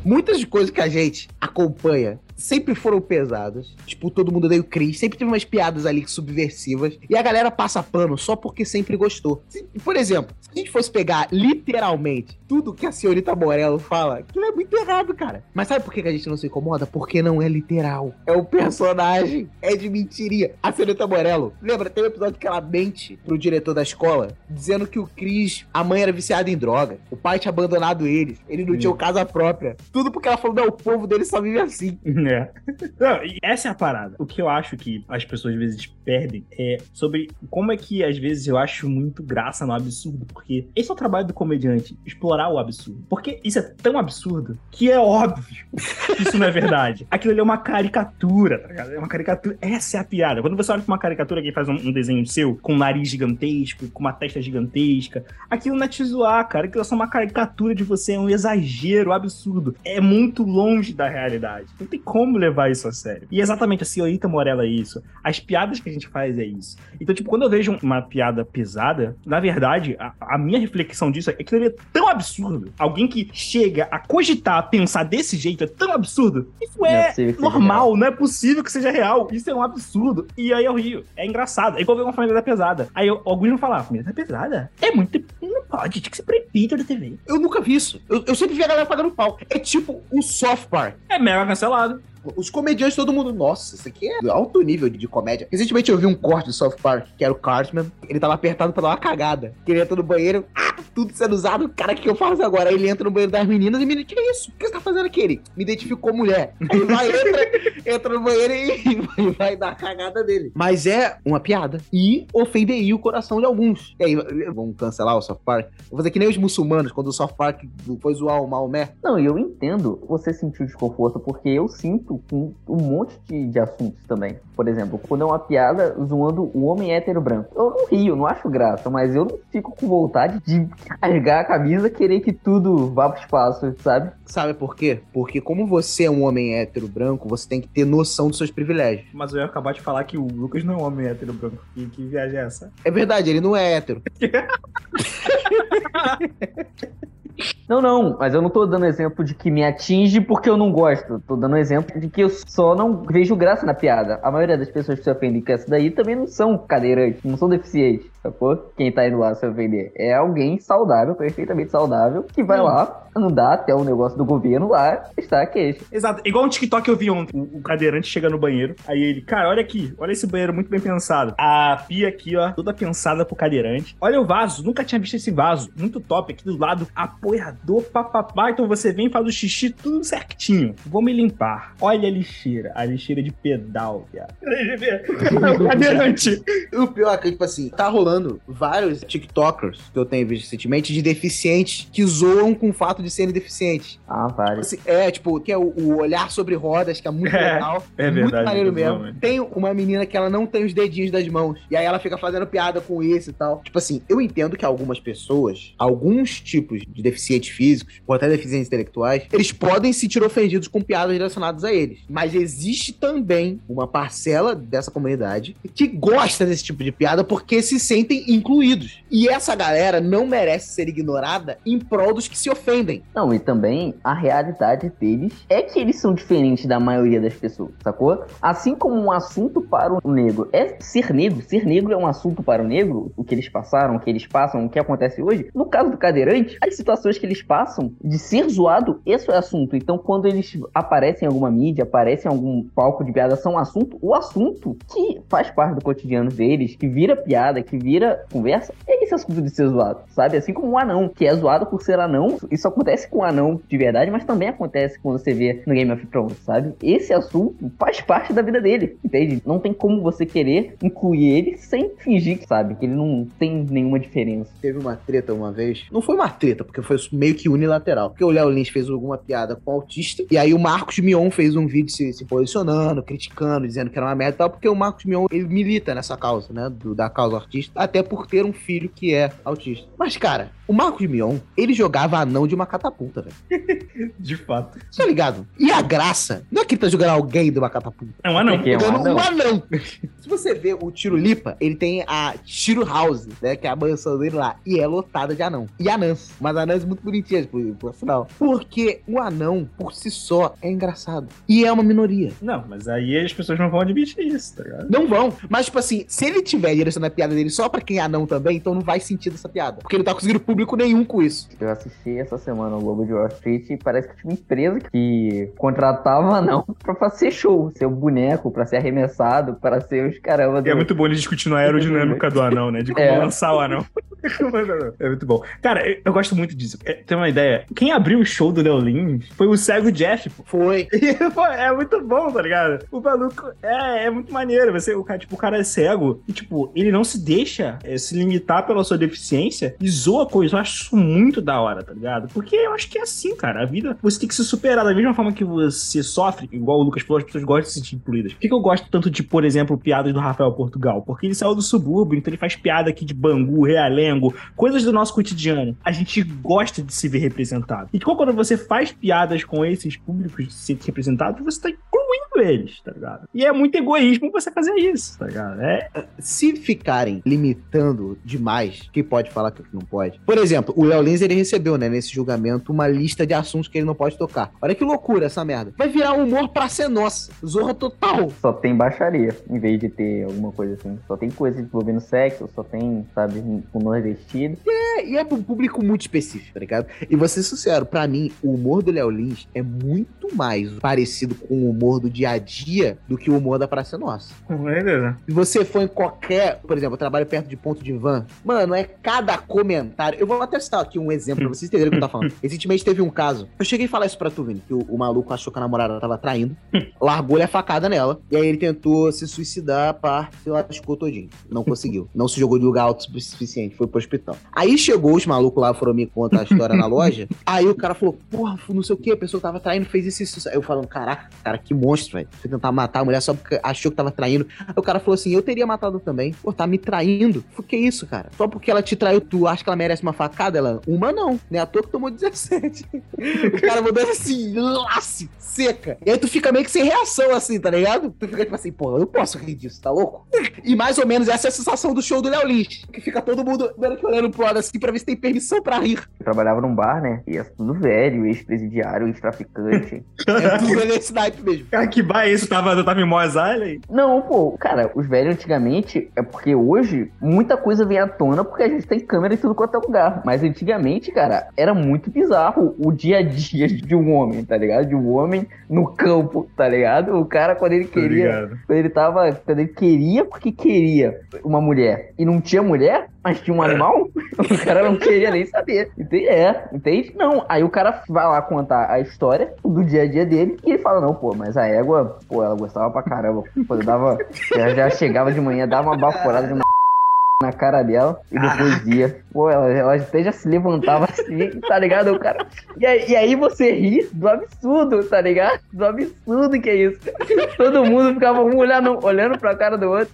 Muitas coisas que a gente acompanha sempre foram pesadas. Tipo, todo mundo odeia o Chris. Sempre teve umas piadas ali subversivas. E a galera passa pano só porque sempre gostou. Se- por exemplo, se a gente fosse pegar literalmente tudo que a senhorita Morello fala, aquilo é muito errado, cara. Mas sabe por que a gente não se incomoda? Porque não é literal. É o personagem. É de mentiria. A senhorita Morello, lembra? Tem um episódio que ela mente pro diretor da escola, dizendo que o Chris, a mãe era viciada em droga. O pai tinha abandonado eles. Ele não tinha Hum. casa própria. Tudo porque ela falou, não, o povo dele só vive assim. É. Não, essa é a parada. O que eu acho que as pessoas às vezes perdem é sobre como é que às vezes eu acho muito graça no absurdo. Porque esse é o trabalho do comediante, explorar o absurdo. Porque isso é tão absurdo que é óbvio que isso não é verdade. Aquilo ali é uma caricatura, tá ligado? É uma caricatura. Essa é a piada. Quando você olha pra uma caricatura que faz um, um desenho seu com um nariz gigantesco, com uma testa gigantesca, aquilo não é te zoar, cara. Aquilo é só uma caricatura de você, é um exagero absurdo. É muito longe da realidade. Não tem como levar isso a sério. E exatamente a senhorita Morella é isso. As piadas que a gente faz é isso. Então, tipo, quando eu vejo uma piada pesada, na verdade, a, a minha reflexão disso é que ali é tão absurdo. Alguém que chega a cogitar, a pensar desse jeito é tão absurdo. Isso Não é é, normal, não é possível que seja real. Isso é um absurdo. E aí eu rio. É engraçado. É igual ver uma família da pesada. Aí eu, alguns vão falar, família da pesada? É muito. Não pode, tinha que ser proibido da TV. Eu nunca vi isso. Eu, eu sempre vi a galera pagando pau. É tipo o Soft Park. É mega cancelado. Os comediantes, todo mundo, nossa, isso aqui é alto nível de, de comédia. Recentemente eu vi um corte do South Park, que era o Cartman. Ele tava apertado pra dar uma cagada. Que ele entra no banheiro, ah, tudo sendo usado. Cara, o que eu faço agora? Aí ele entra no banheiro das meninas e menina, que é isso? O que você tá fazendo aqui? Ele me identificou mulher. Aí vai, entra, entra no banheiro e, vai dar a cagada dele. Mas é uma piada. E ofenderia o coração de alguns. E aí, vamos cancelar o South Park? Vou fazer que nem os muçulmanos, quando o South Park foi zoar o Maomé. Não, eu entendo você sentir desconforto, porque eu sinto com um monte de, de assuntos também. Por exemplo, quando é uma piada zoando o homem hétero branco. Eu não rio, não acho graça, mas eu não fico com vontade de carregar a camisa querer que tudo vá pro espaço, sabe? Sabe por quê? Porque como você é um homem hétero branco, você tem que ter noção dos seus privilégios. Mas eu ia acabar de falar que o Lucas não é um homem hétero branco. Que, que viagem é essa? É verdade, ele não é hétero. Não, não, mas eu não tô dando exemplo de que me atinge porque eu não gosto. Tô dando exemplo de que eu só não vejo graça na piada. A maioria das pessoas que se ofendem com essa daí também não são cadeirantes, não são deficientes, sacou? Quem tá indo lá se ofender é alguém saudável, perfeitamente saudável, que vai lá andar até o negócio do governo lá, está a queixa. Exato. Igual um TikTok eu vi ontem. O, cadeirante chega no banheiro. Aí ele, cara, olha aqui. Olha esse banheiro muito bem pensado. A pia aqui, ó, toda pensada pro cadeirante. Olha o vaso. Nunca tinha visto esse vaso. Muito top. Aqui do lado, apoiador, papapá. Então você vem, faz o xixi tudo certinho. Vou me limpar. Olha a lixeira. A lixeira de pedal, viado. É o cadeirante. O pior é que, tipo assim, tá rolando vários TikTokers que eu tenho visto recentemente de deficientes que zoam com o fato de serem deficientes. Ah, vários. Assim, é, tipo, que é o, o olhar sobre rodas, que é muito É, legal. é muito verdade, maneiro muito bom, mesmo. Tem uma menina que ela não tem os dedinhos das mãos. E aí ela fica fazendo piada com isso e tal. Tipo assim, eu entendo que algumas pessoas, alguns tipos de deficientes físicos, ou até deficientes intelectuais, eles podem se sentir ofendidos com piadas direcionadas a eles. Mas existe também uma parcela dessa comunidade que gosta desse tipo de piada porque se sentem incluídos. E essa galera não merece ser ignorada em prol dos que se ofendem. Não, e também a realidade deles é que eles são diferentes da maioria das pessoas, sacou? Assim como um assunto para o negro é ser negro, ser negro é um assunto para o negro, o que eles passaram, o que eles passam, o que acontece hoje. No caso do cadeirante, as situações que eles passam de ser zoado, esse é assunto. Então, quando eles aparecem em alguma mídia, aparecem em algum palco de piada, são um assunto, o assunto que faz parte do cotidiano deles, que vira piada, que vira conversa, é esse assunto de ser zoado, sabe? Assim como um anão, que é zoado por ser anão, isso acontece com um anão de verdade, mas também acontece quando você vê no Game of Thrones, sabe? Esse assunto faz parte da vida dele, entende? Não tem como você querer incluir ele sem fingir sabe, que ele não tem nenhuma diferença. Teve uma treta uma vez. Não foi uma treta, porque foi meio que unilateral. Porque o Léo Lins fez alguma piada com o autista, e aí o Marcos Mion fez um vídeo se, se posicionando, criticando, dizendo que era uma merda e tal, porque o Marcos Mion, ele milita nessa causa, né, do, da causa autista, até por ter um filho que é autista. Mas, cara, o Marcos Mion, ele jogava anão de uma catapulta, velho. De fato. Tá ligado? E a graça, não é que ele tá jogando alguém de uma catapulta. É um anão. É um Jogando anão. um anão. Se você vê o Tiro Lipa, ele tem a Tiro House, né? Que é a mansão dele lá. E é lotada de anão. E anãs. Mas anãs muito bonitinhas, por, por sinal. Porque o anão, por si só, é engraçado. E é uma minoria. Não, mas aí as pessoas não vão admitir isso, tá ligado? Não vão. Mas, tipo assim, se ele tiver direcionando a piada dele só pra quem é anão também, então não vai sentido essa piada. Porque ele não tá conseguindo público nenhum com isso. Eu assisti essa semana o Lobo de Wall Street e parece que tinha uma empresa que contratava não pra fazer show, ser o boneco, pra ser arremessado, pra ser os caramba do... E é muito bom ele discutindo a aerodinâmica do anão, né? De como É. lançar o anão. É muito bom. Cara, eu, eu gosto muito disso. É, tem uma ideia. Quem abriu o show do Léo Lins foi o cego Jeff, pô. Foi. E, pô, é muito bom, tá ligado? O maluco é, é muito maneiro. Você, o cara, tipo, o cara é cego e, tipo, ele não se deixa é, se limitar pela sua deficiência e zoa coisa. Eu acho isso muito da hora, tá ligado? Porque eu acho que é assim, cara. A vida, você tem que se superar da mesma forma que você sofre, igual o Lucas falou, as pessoas gostam de se sentir incluídas. Por que, que eu gosto tanto de, por exemplo, piadas do Rafael Portugal? Porque ele saiu do subúrbio, então ele faz piada aqui de Bangu, Realengo, coisas do nosso cotidiano. A gente gosta de se ver representado. E quando você faz piadas com esses públicos de ser representado, você tá incluindo eles, tá ligado? E é muito egoísmo você fazer isso, tá ligado? É, Se ficarem limitando demais, que pode falar que não pode. Por exemplo, o Léo Lins, ele recebeu, né, nesse julgamento, uma lista de assuntos que ele não pode tocar. Olha que loucura essa merda. Vai virar humor pra ser nossa. Zorra total. Só tem baixaria, em vez de ter alguma coisa assim. Só tem coisa envolvendo sexo, só tem, sabe, o nordestino. É, e é pra um público muito específico, tá ligado? E vou ser sincero, pra mim, o humor do Léo Lins é muito mais parecido com o humor do dia a dia do que o humor da Praça Nossa. com certeza. Se você for em qualquer, por exemplo, eu trabalho perto de ponto de van, mano, é cada comentário. Eu vou até citar aqui um exemplo pra vocês entenderem o que eu tô falando. Recentemente teve um caso. Eu cheguei a falar isso pra tu, Vini, que o, o maluco achou que a namorada tava traindo, largou-lhe a facada nela, e aí ele tentou se suicidar, pá, se lascou todinho. Não conseguiu. Não se jogou de lugar alto o suficiente, foi pro hospital. Aí chegou os malucos lá, foram me contar a história na loja. Aí o cara falou, porra, não sei o que, a pessoa tava traindo fez isso isso. Aí eu falando, caraca, cara, que monstro, velho. Foi tentar matar a mulher só porque achou que tava traindo. Aí o cara falou assim, eu teria matado também. Pô, tá me traindo. Falei, que isso, cara? Só porque ela te traiu, tu acha que ela merece uma facada? Ela, uma não. Nem à toa que tomou 17. o cara mandou assim, lace, seca. E aí tu fica meio que sem reação, assim, tá ligado? Tu fica tipo assim, pô, eu não posso rir disso, tá louco? E mais ou menos essa é a sensação do show do Léo Lins. Que fica todo mundo meio que olhando pro lado assim pra ver se tem permissão pra rir. Eu trabalhava num bar, né? E é tudo velho, ex-presidiário, ex-traficante. É tudo nesse naipe mesmo. Cara, que bar é isso? Tava, tava em Eisley? Não, pô, cara, os velhos antigamente é porque hoje muita coisa vem à tona porque a gente tem câmera em tudo quanto é lugar. Mas antigamente, cara, era muito bizarro o dia a dia de um homem, tá ligado? De um homem no campo, tá ligado? O cara, quando ele queria. Quando ele tava. Quando ele queria porque queria uma mulher e não tinha mulher, mas tinha um animal, o cara não queria nem saber. Entende? É, entende? Não. Aí o cara vai lá contar a história do dia a dia dele e ele fala: Não, pô, mas a égua, pô, ela gostava pra caramba. Pô, eu dava. Ela já chegava de manhã, dava uma baforada de uma na cara dela e depois ia. Pô, ela, ela até já se levantava assim, tá ligado? O cara. E aí, e aí você ri do absurdo, tá ligado? Do absurdo que é isso. Todo mundo ficava um olhando, olhando pra cara do outro.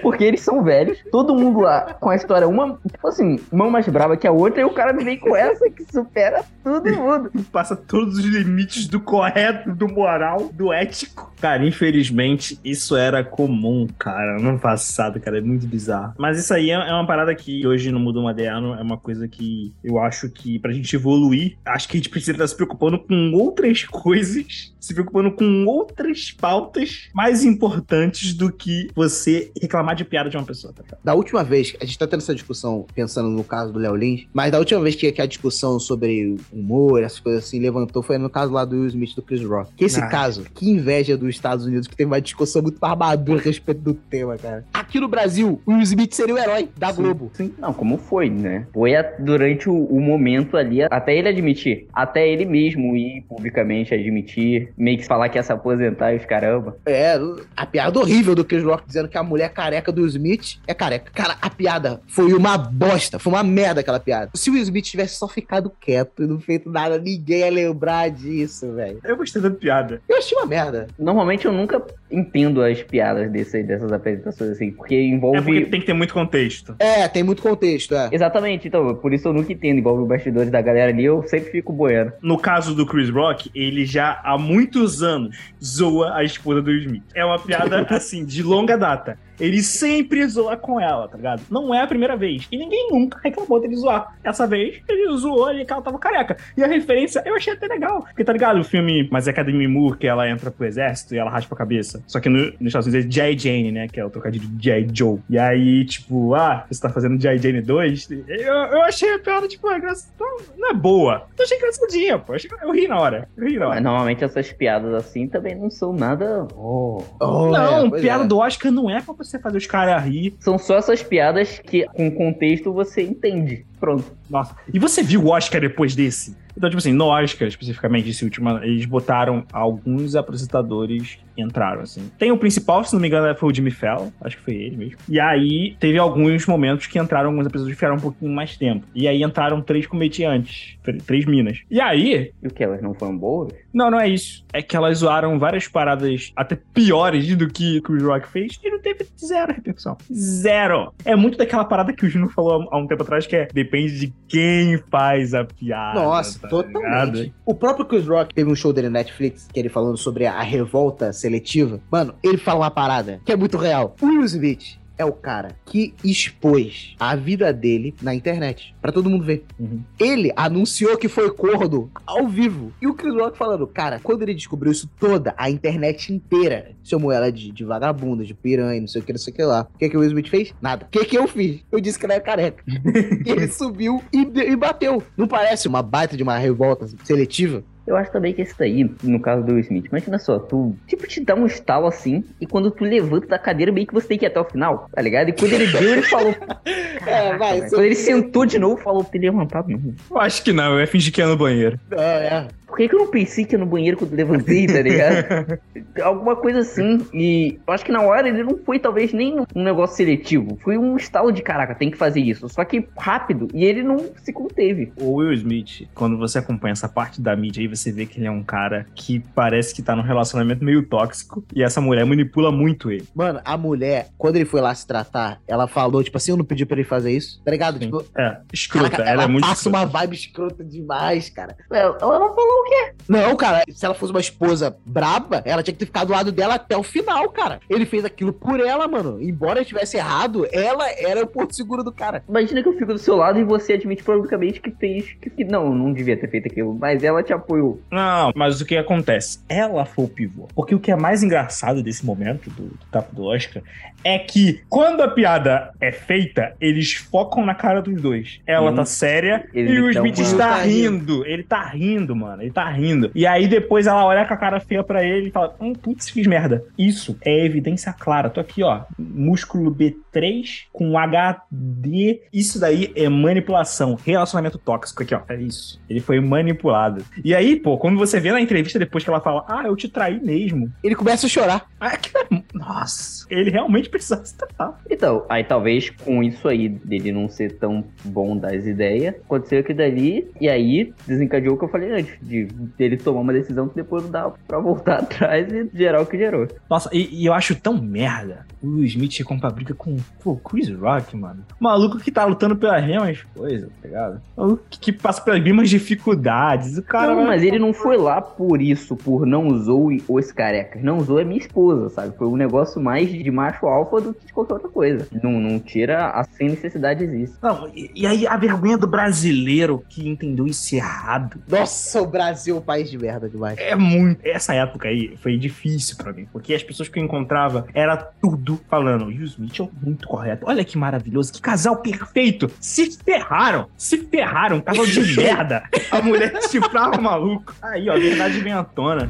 Porque eles são velhos. Todo mundo lá com a história, uma, tipo assim, uma mais brava que a outra, e o cara vem com essa que supera todo mundo. Passa todos os limites do correto, do moral, do ético. Cara, infelizmente, isso era comum, cara, no passado, cara, é muito bizarro. Mas isso aí é é uma parada que hoje no mundo moderno é uma coisa que eu acho que pra gente evoluir, acho que a gente precisa estar se preocupando com outras coisas, se preocupando com outras pautas mais importantes do que você reclamar de piada de uma pessoa, tá? Da última vez, a gente tá tendo essa discussão pensando no caso do Léo Lins, mas da última vez que, que a discussão sobre humor, essas coisas assim, levantou, foi no caso lá do Will Smith do Chris Rock. Que esse Ah. caso, que inveja dos Estados Unidos, que teve uma discussão muito mais madura a respeito do tema, cara. Aqui no Brasil, o Will Smith seria o herói herói da Globo. Sim, não, como foi, né? Foi a- durante o, o momento ali, até ele admitir, até ele mesmo ir publicamente admitir, meio que falar que ia se aposentar e os caramba. É, a piada horrível do Chris Rock dizendo que a mulher careca do Smith é careca. Cara, a piada foi uma bosta, foi uma merda aquela piada. Se o Smith tivesse só ficado quieto e não feito nada, ninguém ia lembrar disso, velho. Eu gostei da piada. Eu achei uma merda. Normalmente eu nunca entendo as piadas desse, dessas apresentações assim, porque envolve. É porque tem que ter muito contexto. É, tem muito contexto, é. Exatamente, então, por isso eu nunca entendo, envolve os bastidores da galera ali, eu sempre fico boiando. No caso do Chris Rock, ele já há muitos anos zoa a esposa do Smith. É uma piada, assim, de longa data. Ele sempre zoa com ela, tá ligado? Não é a primeira vez. E ninguém nunca reclamou dele zoar. Essa vez, ele zoou ali que ela tava careca. E a referência eu achei até legal. Porque tá ligado? O filme Mas é Academy Moore, que ela entra pro exército e ela raspa a cabeça. Só que no, nos Estados Unidos é J. Jane, né? Que é o trocadilho de J. Joe. E aí, tipo, ah, você tá fazendo J. Jane 2? Eu, eu achei a piada, tipo, a graça, não, não é boa. Eu achei engraçadinha, pô. Eu, achei- eu ri na hora. Eu ri na hora. Mas normalmente essas piadas assim também não são nada. Oh. não, é, piada é. do Oscar não é pra você fazer os caras rir. São só essas piadas que, com contexto, você entende. Pronto. Nossa. E você viu o Oscar depois desse? Então, tipo assim, no Oscar, especificamente, esse último, eles botaram alguns apresentadores que entraram, assim. Tem o principal, se não me engano, foi o Jimmy Fallon. Acho que foi ele mesmo. E aí, teve alguns momentos que entraram alguns apresentadores que ficaram um pouquinho mais tempo. E aí entraram três comediantes. tr- Três minas. E aí... E o que? Elas não foram boas? Não, não é isso. É que elas zoaram várias paradas até piores do que o Chris Rock fez e não teve zero repercussão. Zero. É muito daquela parada que o Juno falou há um tempo atrás, que é depende de quem faz a piada. Nossa, tá totalmente. ligado? O próprio Chris Rock teve um show dele na Netflix, que ele falando sobre a revolta seletiva. Mano, ele fala uma parada que é muito real. O Will Smith é o cara que expôs a vida dele na internet, Pra todo mundo ver. Uhum. Ele anunciou que foi corno ao vivo. E o Chris Rock falando, cara, quando ele descobriu isso toda, a internet inteira chamou ela de, de vagabunda, de piranha, não sei o que, não sei o que lá. O que, que o Will Smith fez? Nada. O que, que eu fiz? Eu disse que ela era careca. ele subiu e, e bateu. Não parece uma baita de uma revolta seletiva? Eu acho também que esse daí, no caso do Will Smith, imagina só, tu, tipo, te dá um estalo assim, e quando tu levanta da cadeira, meio que você tem que ir até o final, tá ligado? E quando ele deu, ele falou. É, vai. Quando ele sentou de novo, falou pra ele levantar, não. Eu acho que não, eu ia fingir que ia no banheiro. É, é. Por que, que eu não pensei que ia no banheiro quando levantei, tá ligado? Alguma coisa assim. E eu acho que na hora ele não foi, talvez, nem um negócio seletivo. Foi um estalo de caraca, tem que fazer isso. Só que rápido. E ele não se conteve. O Will Smith, quando você acompanha essa parte da mídia aí, você vê que ele é um cara que parece que tá num relacionamento meio tóxico e essa mulher manipula muito ele. Mano, a mulher, quando ele foi lá se tratar, ela falou, tipo assim, eu não pedi pra ele fazer isso, tá ligado? Sim. Tipo, É, escrota, caraca, ela, é muito passa escrota. uma vibe escrota demais, cara. Ela, ela não falou o quê? Não, cara, se ela fosse uma esposa braba, ela tinha que ter ficado do lado dela até o final, cara. Ele fez aquilo por ela, mano. Embora ele tivesse errado, ela era o porto seguro do cara. Imagina que eu fico do seu lado e você admite publicamente que fez. Que, que não, não devia ter feito aquilo. Mas ela te apoiou. Não, mas o que acontece? Ela foi o pivô. Porque o que é mais engraçado desse momento do, do tapa do Oscar é que quando a piada é feita, eles focam na cara dos dois. Ela Hum. tá séria Ele e o Smith uma- está Tá rindo. rindo. Ele tá rindo, mano. Ele tá rindo. E aí depois ela olha com a cara feia pra ele e fala: Hum, putz, fiz merda. Isso é evidência clara. Tô aqui, ó. Músculo B3 com HD. Isso daí é manipulação. Relacionamento tóxico aqui, ó. É isso. Ele foi manipulado. E aí, pô, quando você vê na entrevista depois que ela fala: Ah, eu te traí mesmo. Ele começa a chorar. Ah, que- Nossa, ele realmente precisava se tratar. Então, aí talvez com isso aí, dele não ser tão bom das ideias, aconteceu aquilo dali, e aí desencadeou o que eu falei antes, de dele tomar uma decisão que depois não dá pra voltar atrás e gerar o que gerou. Nossa, e, e eu acho tão merda o Will Smith ir comprar briga com pô, Chris Rock, mano. O maluco que tá lutando pelas mesmas coisas, tá ligado? O maluco que, passa pelas mesmas dificuldades. O cara. não, mas ele não foi lá por isso, por não usou os carecas. Não usou é minha esposa, sabe? Foi um negócio mais de macho alfa do que de qualquer outra coisa. Não, não tira a sem necessidade existe. Não, e, e aí a vergonha do brasileiro que entendeu isso errado. Nossa, o Brasil é um país de merda demais. É muito. Essa época aí foi difícil pra mim, porque as pessoas que eu encontrava era tudo falando. Will Smith é muito correto. Olha que maravilhoso, que casal perfeito. Se ferraram, se ferraram, casal de merda. A mulher chifrava o maluco. Aí, ó, a verdade vem à tona.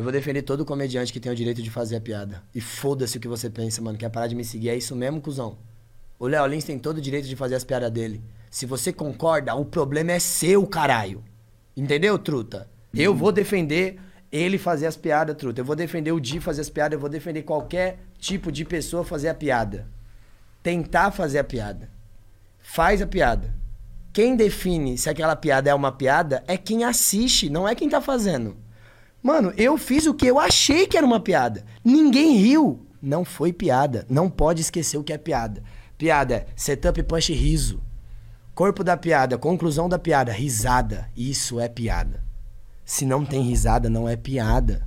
Eu vou defender todo comediante que tem o direito de fazer a piada. E foda-se o que você pensa, mano. Quer parar de me seguir? É isso mesmo, cuzão? O Léo Lins tem todo o direito de fazer as piadas dele. Se você concorda, o problema é seu, caralho. Entendeu, truta? Eu vou defender ele fazer as piadas, truta. Eu vou defender o Di fazer as piadas. Eu vou defender qualquer tipo de pessoa fazer a piada. Tentar fazer a piada. Faz a piada. Quem define se aquela piada é uma piada é quem assiste, não é quem tá fazendo. Mano, eu fiz o que eu achei que era uma piada. Ninguém riu. Não foi piada. Não pode esquecer o que é piada. Piada é setup, punch, riso. Corpo da piada, conclusão da piada, risada. Isso é piada. Se não tem risada, não é piada.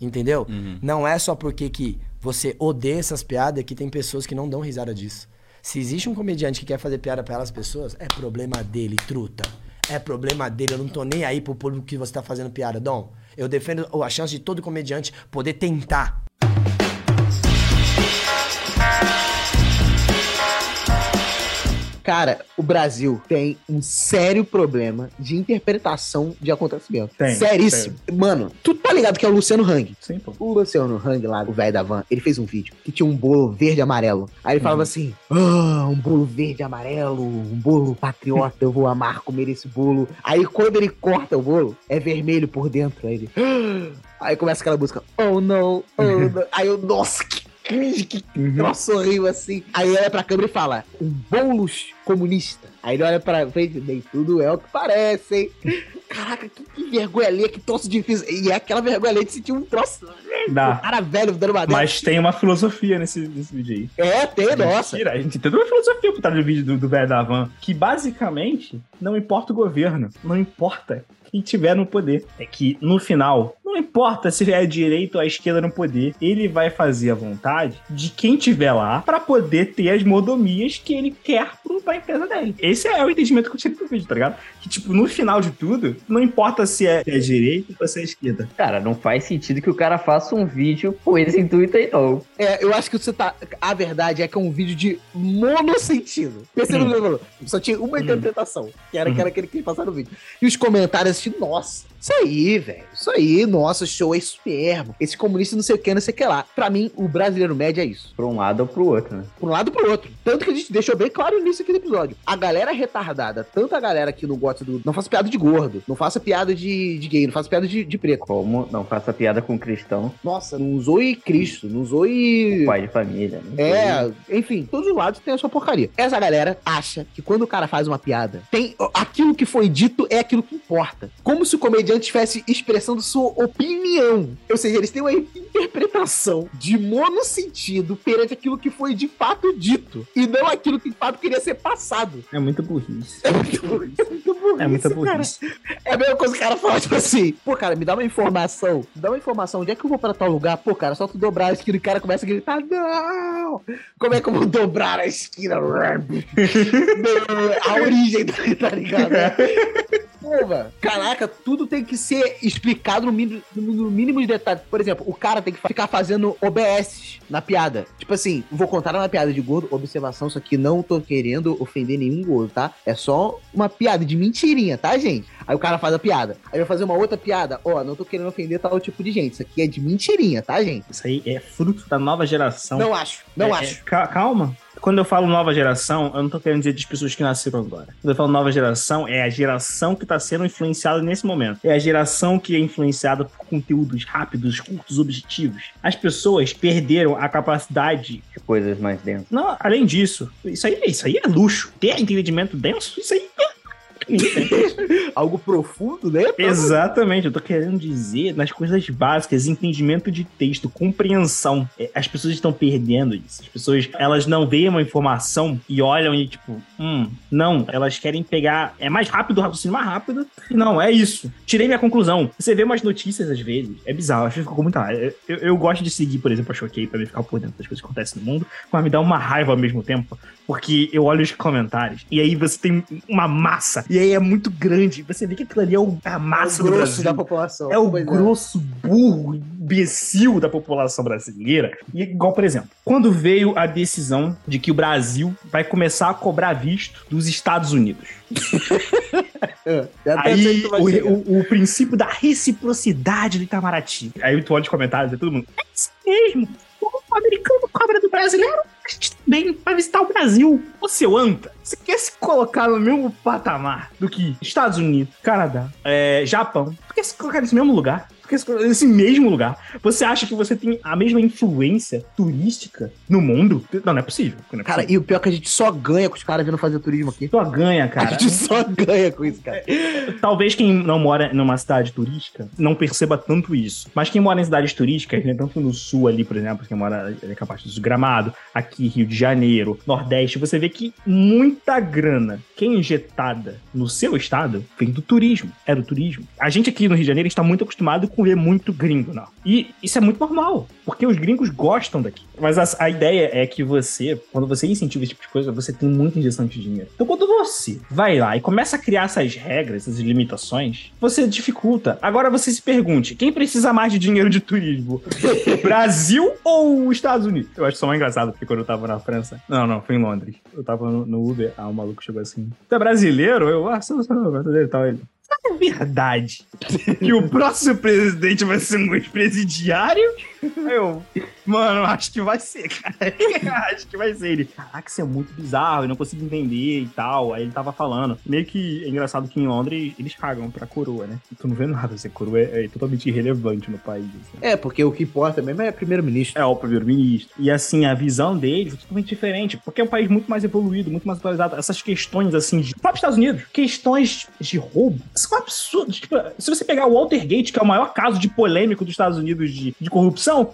Entendeu? Não é só porque que você odeia essas piadas que tem pessoas que não dão risada disso. Se existe um comediante que quer fazer piada pra elas pessoas, é problema dele, truta. É problema dele. Eu não tô nem aí pro público que você tá fazendo piada, Dom. Eu defendo a chance de todo comediante poder tentar. Cara, o Brasil tem um sério problema de interpretação de acontecimento. Tem, Seríssimo. Mano, tu tá ligado que é o Luciano Hang? Sim, pô. O Luciano Hang lá, o velho da van, ele fez um vídeo que tinha um bolo verde e amarelo. Aí ele falava assim: Ah, um bolo verde e amarelo, um bolo patriota, eu vou amar comer esse bolo. Aí quando ele corta o bolo, é vermelho por dentro. Aí ele. "Ah." Aí começa aquela música, oh no, oh no. Aí eu, nossa, que cringe, que troço horrível assim. Aí ele olha pra câmera e fala: um bolos comunista. Aí ele olha pra frente, nem tudo é o que parece, hein? Caraca, que, que vergonha ali, que troço difícil. E é aquela vergonha ali de sentir um troço. Dá. Um cara velho dando uma. Mas tem uma filosofia nesse, nesse vídeo aí. É, tem, nossa. Mentira, a gente tem toda uma filosofia por trás do vídeo do, do velho da van, que basicamente não importa o governo, não importa quem tiver no poder. É que no final, não importa se é a direita ou a esquerda no poder, ele vai fazer a vontade de quem tiver lá pra poder ter as modomias que ele quer pro- pra empresa dele. Esse é o entendimento que eu tive do vídeo, tá ligado? Que, tipo, no final de tudo, não importa se é, se é direita ou se é esquerda. Cara, não faz sentido que o cara faça um vídeo com esse intuito aí, não. É, eu acho que você tá. A verdade é que é um vídeo de monossentido. Percebeu o que ele falou? Só tinha uma interpretação, que era, que era aquele que ele passava no vídeo. E os comentários assim, nossa, isso aí, velho. Isso aí, nossa, show é mesmo. Esse comunista não sei o que, não sei o que lá. Pra mim, o brasileiro médio é isso. Pra um lado ou pro outro, né? Por um lado e pro outro. Tanto que a gente deixou bem claro nisso aqui do episódio. A galera retardada, tanto a galera que não gosta do. Não faça piada de gordo, não faça piada de, de gay, não faça piada de, de preto. Como não faça piada com cristão, Nossa, não usou e Cristo, não usou e. pai de família. né? É, enfim, todos os lados tem a sua porcaria. Essa galera acha que quando o cara faz uma piada, tem aquilo que foi dito é aquilo que importa. Como se o comediante estivesse expressando sua opinião. Ou seja, eles têm uma interpretação de monossentido perante aquilo que foi de fato dito. E não aquilo que de fato queria ser passado. É muita burrice. É muito burrice, é muito burrice, É muita cara. burrice. É a mesma coisa que o cara fala, tipo assim, pô, cara, me dá uma informação. Me dá uma informação, onde é que eu vou pra tal lugar? Pô, cara, só tu dobrar a esquina e o cara começa a gritar, não! Como é que eu vou dobrar a esquina? A origem, tá ligado? Mano, caraca, tudo tem que ser explicado no mínimo, no mínimo de detalhes. Por exemplo, o cara tem que ficar fazendo OBS na piada. Tipo assim, vou contar uma piada de gordo, observação, isso aqui não tô querendo ofender nenhum gordo, tá? É só uma piada de mentirinha, tá, gente? Aí o cara faz a piada. Aí vai fazer uma outra piada. Ó, não tô querendo ofender tal tipo de gente. Isso aqui é de mentirinha, tá, gente? Isso aí é fruto da nova geração. Não acho, não É, acho. é, ca- calma. Quando eu falo nova geração, eu não tô querendo dizer das pessoas que nasceram agora. Quando eu falo nova geração, é a geração que tá sendo influenciada nesse momento. É a geração que é influenciada por conteúdos rápidos, curtos, objetivos. As pessoas perderam a capacidade. De coisas mais densas. Não, além disso, isso aí, isso aí é luxo. Ter entendimento denso, isso aí é. Algo profundo, né? Exatamente, eu tô querendo dizer nas coisas básicas, entendimento de texto, compreensão. É, As pessoas estão perdendo isso. As pessoas, elas não veem uma informação e olham e tipo, hum, não, elas querem pegar, é mais rápido, o raciocínio mais rápido. Não, é isso. Tirei minha conclusão. Você vê umas notícias às vezes, é bizarro, acho que ficou muito. Eu, eu, eu gosto de seguir, por exemplo, a Choquei pra me ficar por dentro das coisas que acontecem no mundo, mas me dá uma raiva ao mesmo tempo, porque eu olho os comentários e aí você tem uma massa E aí é muito grande. Você vê que aquilo ali é o- a massa o do grosso da população. É o Pois grosso, burro, imbecil da população brasileira. E igual, por exemplo, quando veio a decisão de que o Brasil vai começar a cobrar visto dos Estados Unidos. É, Aí o, o- o princípio da reciprocidade do Itamaraty. Aí tu olha os comentários e todo mundo. É isso mesmo. O americano cobra do brasileiro. A gente também vai visitar o Brasil. Seu anta, você quer se colocar no mesmo patamar do que Estados Unidos, Canadá, é, Japão? Tu quer se colocar nesse mesmo lugar? Nesse mesmo lugar? Você acha que você tem a mesma influência turística no mundo? Não, não é possível. Não é Cara, possível. e o pior é que a gente só ganha com os caras vindo fazer turismo aqui. Só ganha, cara. A gente só ganha com isso, cara. Talvez quem não mora numa cidade turística não perceba tanto isso. Mas quem mora em cidades turísticas, né, tanto no sul ali, por exemplo, quem mora ali com a parte do Gramado, aqui Rio de Janeiro, Nordeste, você vê que muita grana que é injetada no seu estado vem do turismo. É do turismo. A gente aqui no Rio de Janeiro está muito acostumado ver muito gringo, não. E isso é muito normal, porque os gringos gostam daqui. Mas a, a ideia é que você, quando você incentiva esse tipo de coisa, você tem muita injeção de dinheiro. Então quando você vai lá e começa a criar essas regras, essas limitações, você dificulta. Agora você se pergunte, quem precisa mais de dinheiro de turismo? Brasil ou Estados Unidos? Eu acho só mais engraçado, porque quando eu tava na França... Não, não, foi em Londres. Eu tava no, no Uber, aí um maluco chegou assim, tu é brasileiro? Eu, ah, sou, sou brasileiro e tal. Ele, é verdade que o próximo presidente vai ser um ex-presidiário? Eu, mano, acho que vai ser, cara. acho que vai ser. Ele, caraca, isso é muito bizarro, eu não consigo entender e tal. Aí ele tava falando. Meio que é engraçado que em Londres eles cagam pra coroa, né? Tu não vê nada, assim, coroa é, é totalmente irrelevante no país. assim. É, porque o que importa mesmo é primeiro-ministro. É o primeiro-ministro. E assim, a visão deles é totalmente diferente, porque é um país muito mais evoluído, muito mais atualizado. Essas questões, assim, de. Próprios Estados Unidos, questões de roubo, são absurdas. Tipo, se você pegar o Watergate, que é o maior caso de polêmico dos Estados Unidos de, de corrupção,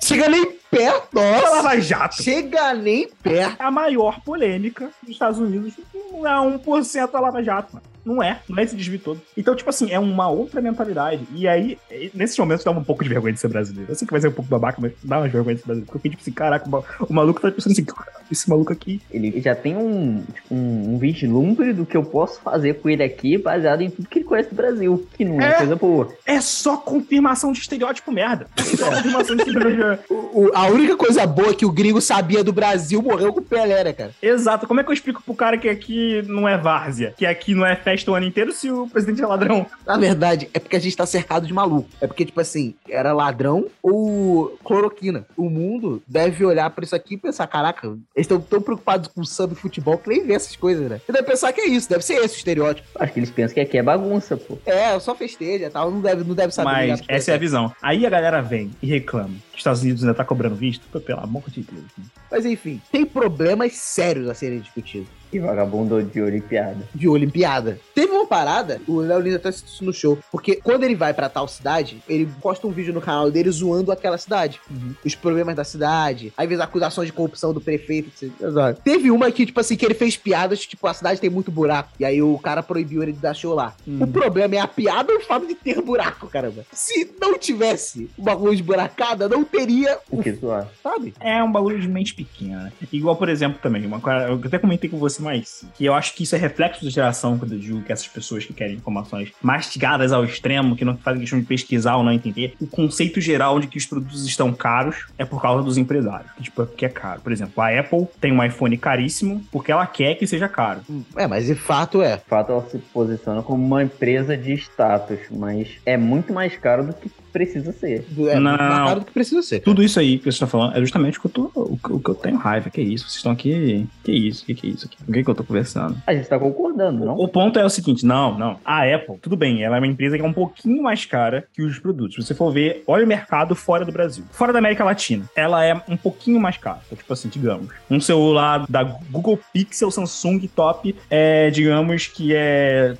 Chega nem perto, é nossa. Lava Jato. Chega nem perto. A maior polêmica dos Estados Unidos não é 1% da Lava Jato, mano. Não é, não é esse desvio todo. Então, tipo assim, é uma outra mentalidade. E aí, nesses momentos, dá um pouco de vergonha de ser brasileiro. Eu sei que vai ser um pouco babaca, mas dá uma vergonha de ser brasileiro. Porque eu fiquei tipo assim, caraca, o ma- o maluco tá pensando assim, esse maluco aqui. Ele já tem um, tipo, um, um vislumbre do que eu posso fazer com ele aqui, baseado em tudo que ele conhece do Brasil, que não é, É. coisa boa. É só confirmação de estereótipo merda. É só confirmação de estereótipo. O- a única coisa boa que o gringo sabia do Brasil morreu com o Pelé, né, cara? Exato. Como é que eu explico pro cara que aqui não é várzea? Que aqui não é festa o ano inteiro se o presidente é ladrão? Na verdade, é porque a gente tá cercado de maluco. É porque, tipo assim, era ladrão ou cloroquina. O mundo deve olhar pra isso aqui e pensar: caraca, eles estão tão preocupados com samba e futebol que nem vê essas coisas, né? E deve pensar que é isso, deve ser esse o estereótipo. Acho que eles pensam que aqui é bagunça, pô. É, só festeja e tal, não deve, não deve saber. Mas essa é a visão. Aí a galera vem e reclama que os Estados Unidos ainda tá cobrando visto. Pô, Pelo amor de Deus. né? Mas enfim, tem problemas sérios a serem discutidos. Que vagabundo de Olimpiada. de Olimpiada. Teve uma parada, o Léo Lins até citou isso no show, porque quando ele vai pra tal cidade, ele posta um vídeo no canal dele zoando aquela cidade. Os problemas da cidade, às vezes acusações de corrupção do prefeito. etc. Exato. Teve uma que, tipo assim, que ele fez piadas, tipo, a cidade tem muito buraco. E aí o cara proibiu ele de dar show lá. O problema é a piada ou o fato de ter buraco, caramba. Se não tivesse o bagulho de buracada, não teria O que tu acha? sabe? É um bagulho de mente pequena. né? Igual, por exemplo, também, uma coisa, eu até comentei com você mais, que eu acho que isso é reflexo da geração quando eu digo que essas pessoas que querem informações mastigadas ao extremo, que não fazem questão de pesquisar ou não entender, o conceito geral de que os produtos estão caros é por causa dos empresários. Que, tipo, é porque é caro. Por exemplo, a Apple tem um iPhone caríssimo porque ela quer que seja caro. É, mas de fato é. De fato, ela se posiciona como uma empresa de status, mas é muito mais caro do que precisa ser. É Não, não. caro do que precisa ser. Tudo isso aí que você tá falando é justamente o que eu, tô, o, que- o que eu tenho raiva. Que é isso? Vocês estão aqui. Que isso? Que que é isso aqui? Com quem que eu tô conversando? A gente tá concordando, não? O ponto é o seguinte, não, não. A Apple, tudo bem, ela é uma empresa que é um pouquinho mais cara que os produtos. Se você for ver, olha o mercado fora do Brasil. Fora da América Latina, ela é um pouquinho mais cara. Então, tipo assim, digamos, um celular da Google Pixel Samsung top é, digamos que é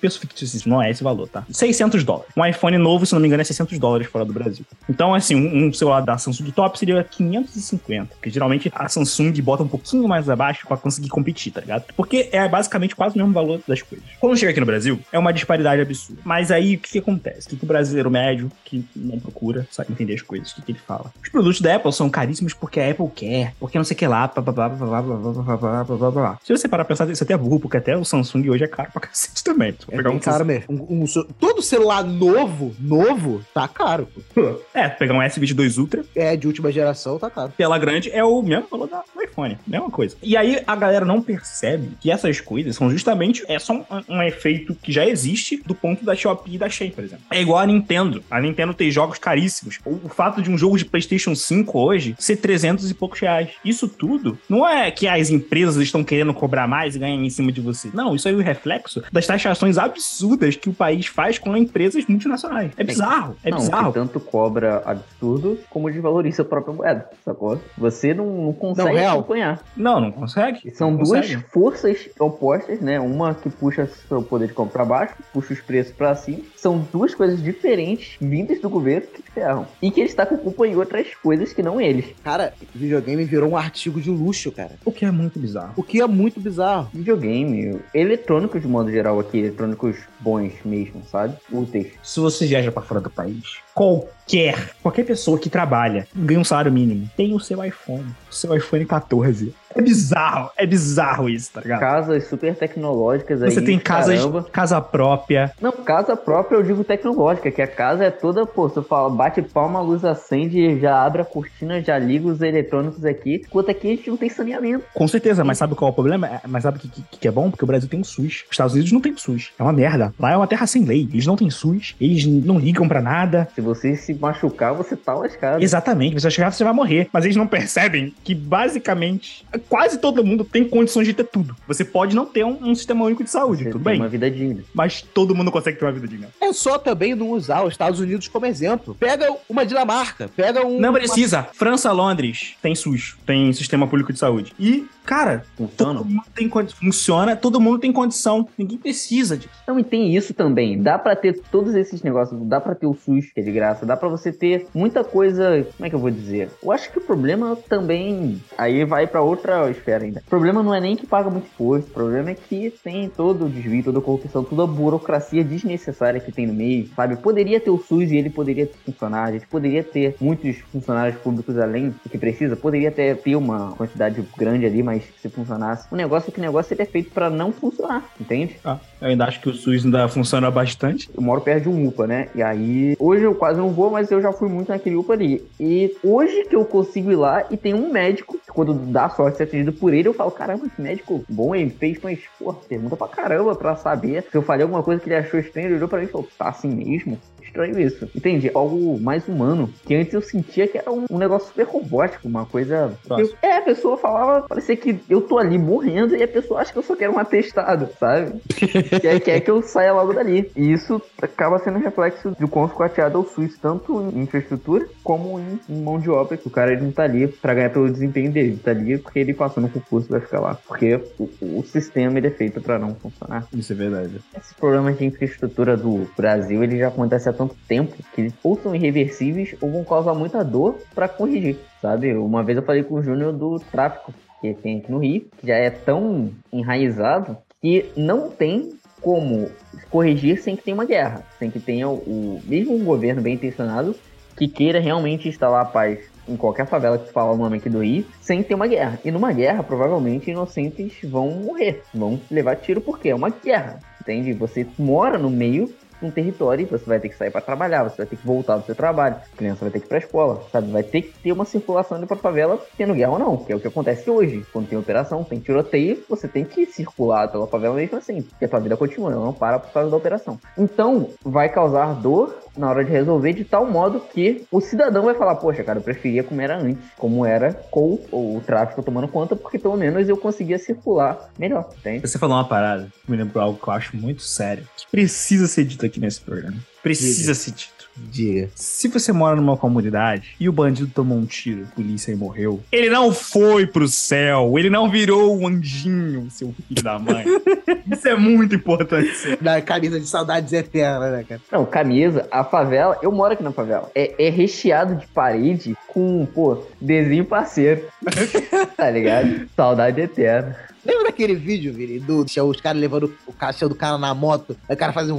preço fictício, não é esse valor, tá? 600 dólares. Um iPhone novo, se não me engano, é 600 dólares fora do Brasil. Então, assim, um, um celular da Samsung top seria 550, porque geralmente a Samsung bota um pouquinho mais abaixo pra conseguir competir, tá ligado? Porque é basicamente quase o mesmo valor das coisas. Quando chega aqui no Brasil, é uma disparidade absurda. Mas aí, o que, que acontece? O que, que o brasileiro médio, que não procura, sabe entender as coisas, o que, que ele fala? Os produtos da Apple são caríssimos porque a Apple quer, porque não sei o que lá, blá, blá, blá, blá, blá, blá, blá, blá, blá, blá, blá. Se você parar pra pensar, isso até é burro, porque até o Samsung hoje é caro pra cacete também. É pegar um caro mesmo. Um- um todo celular novo, novo, tá caro. pô. É, pegar um S22 Ultra, É, de última geração, tá caro. tela grande é o mesmo valor da- do iPhone, mesma coisa. E aí a galera não percebe que essas coisas são justamente é só um, um efeito que já existe do ponto da Shopee e da Shein, por exemplo. É igual a Nintendo. A Nintendo tem jogos caríssimos. O, o fato de um jogo de PlayStation 5 hoje ser 300 e poucos reais. Isso tudo não é que as empresas estão querendo cobrar mais e ganhar em cima de você. Não, isso aí é o reflexo das taxações absurdas que o país faz com empresas multinacionais. É bizarro, é não, bizarro. que tanto cobra absurdo como desvaloriza a própria moeda, sacou? Você não, não consegue Não, real. acompanhar. Não, não consegue. São Não duas consegue. forças opostas, né? Uma que puxa seu poder de compra pra baixo, puxa os preços pra cima. São duas coisas diferentes vindas do governo que ferram. E que ele está com culpa em outras coisas que não eles. Cara, videogame virou um artigo de luxo, cara. O que é muito bizarro. O que é muito bizarro. Videogame, eletrônicos de modo geral aqui, eletrônicos bons mesmo, sabe? Úteis. Se você viaja pra fora do país, qualquer, qualquer pessoa que trabalha, ganha um salário mínimo, tem o seu iPhone, o seu iPhone 14. É bizarro, é bizarro isso, tá ligado? Casas super tecnológicas aí. Você tem casas, caramba. casa própria. Não, casa própria eu digo tecnológica, que a casa é toda, pô, você fala, bate palma, a luz acende, já abre a cortina, já liga os eletrônicos aqui. Enquanto aqui a gente não tem saneamento. Com certeza, mas sabe qual é o problema? É- Mas sabe o que, que, que é bom? Porque o Brasil tem um SUS. Os Estados Unidos não tem SUS. É uma merda. Lá é uma terra sem lei. Eles não têm SUS. Eles não ligam pra nada. Se você se machucar, você tá lascado. Exatamente. Você vai chegar, você vai morrer. Mas eles não percebem que, basicamente, quase todo mundo tem condições de ter tudo. Você pode não ter um, um sistema único de saúde, Você tudo tem bem. uma vida digna. Mas todo mundo consegue ter uma vida digna. É só também não usar os Estados Unidos como exemplo. Pega uma Dinamarca, pega um. Não precisa. França, Londres tem SUS, tem sistema público de saúde. E, cara, Funciona. todo mundo tem condi- funciona, todo mundo tem condição. Ninguém precisa disso. Não, e tem isso também. Dá pra ter todos esses negócios. Dá pra ter o SUS, que é de graça. Dá pra você ter muita coisa. Como é que eu vou dizer? Eu acho que o problema também. Aí vai pra outra esfera ainda. O problema não é nem que paga muito imposto. O problema é que tem todo o desvio, toda a corrupção, toda a burocracia desnecessária que tem no meio, sabe? Poderia ter o SUS e ele poderia funcionar. A gente poderia ter muitos funcionários públicos além do que precisa. Poderia até ter uma quantidade grande ali, mas se funcionasse. O negócio é que o negócio ele é feito pra não funcionar, entende? Ah, eu ainda acho que o SUS ainda funciona bastante. Eu moro perto de um UPA, né? E aí, hoje eu quase não vou, mas eu já fui muito naquele UPA ali. E hoje que eu consigo ir lá e tem um médico, que quando dá sorte ser atendido por ele, eu falo, caramba, que médico bom ele fez, mas, pô, pergunta pra caramba pra saber se eu falei alguma coisa que ele achou estranho, ele olhou pra mim e falou, tá assim mesmo? Estranho isso. Entendi. Algo mais humano. Que antes eu sentia que era um, um negócio super robótico, uma coisa. Eu- é, a pessoa falava, parecia que eu tô ali morrendo e a pessoa acha que eu só quero um atestado, sabe? que aí quer que eu saia logo dali. E isso acaba sendo um reflexo do quão esquateado é o SUS, tanto em infraestrutura como em, em mão de obra, que o cara ele não tá ali pra ganhar pelo desempenho dele, ele tá ali porque ele passou no concurso e vai ficar lá. Porque o, o sistema ele é feito pra não funcionar. Isso é verdade. Esses problemas de infraestrutura do Brasil, ele já acontece há tanto tempo que ou são irreversíveis ou vão causar muita dor pra corrigir, sabe? Uma vez eu falei com o Júnior do tráfico que tem aqui no Rio, que já é tão enraizado que não tem como corrigir sem que tenha uma guerra, sem que tenha o, mesmo um governo bem intencionado que queira realmente instalar a paz em qualquer favela que tu fala o nome aqui do Rio, sem ter uma guerra. E numa guerra, provavelmente, inocentes vão morrer, vão levar tiro porque é uma guerra, entende? Você mora no meio um território, você vai ter que sair para trabalhar, você vai ter que voltar do seu trabalho, a criança vai ter que ir pra escola, sabe? Vai ter que ter uma circulação indo pra favela, tendo guerra ou não, que é o que acontece hoje. Quando tem operação, tem tiroteio, você tem que circular pela favela mesmo assim, porque a tua vida continua, ela não para por causa da operação. Então, vai causar dor na hora de resolver de tal modo que o cidadão vai falar, poxa, cara, eu preferia como era antes, como era com o tráfico tomando conta, porque pelo menos eu conseguia circular melhor, entende? Você falou uma parada me lembrou algo que eu acho muito sério, que precisa ser dito aqui nesse programa. Precisa ser dito. Diga. Se você mora numa comunidade e o bandido tomou um tiro, polícia e morreu, ele não foi pro céu, ele não virou um anjinho, seu filho da mãe. Isso é muito importante. Na camisa de saudades eternas, né, cara? Não, camisa, a favela, eu moro aqui na favela, é, é recheado de parede com, pô, desenho parceiro. tá ligado? Saudade eterna. Lembra daquele vídeo, Vini, do os caras levando o caixão do cara na moto, aí o cara faz um.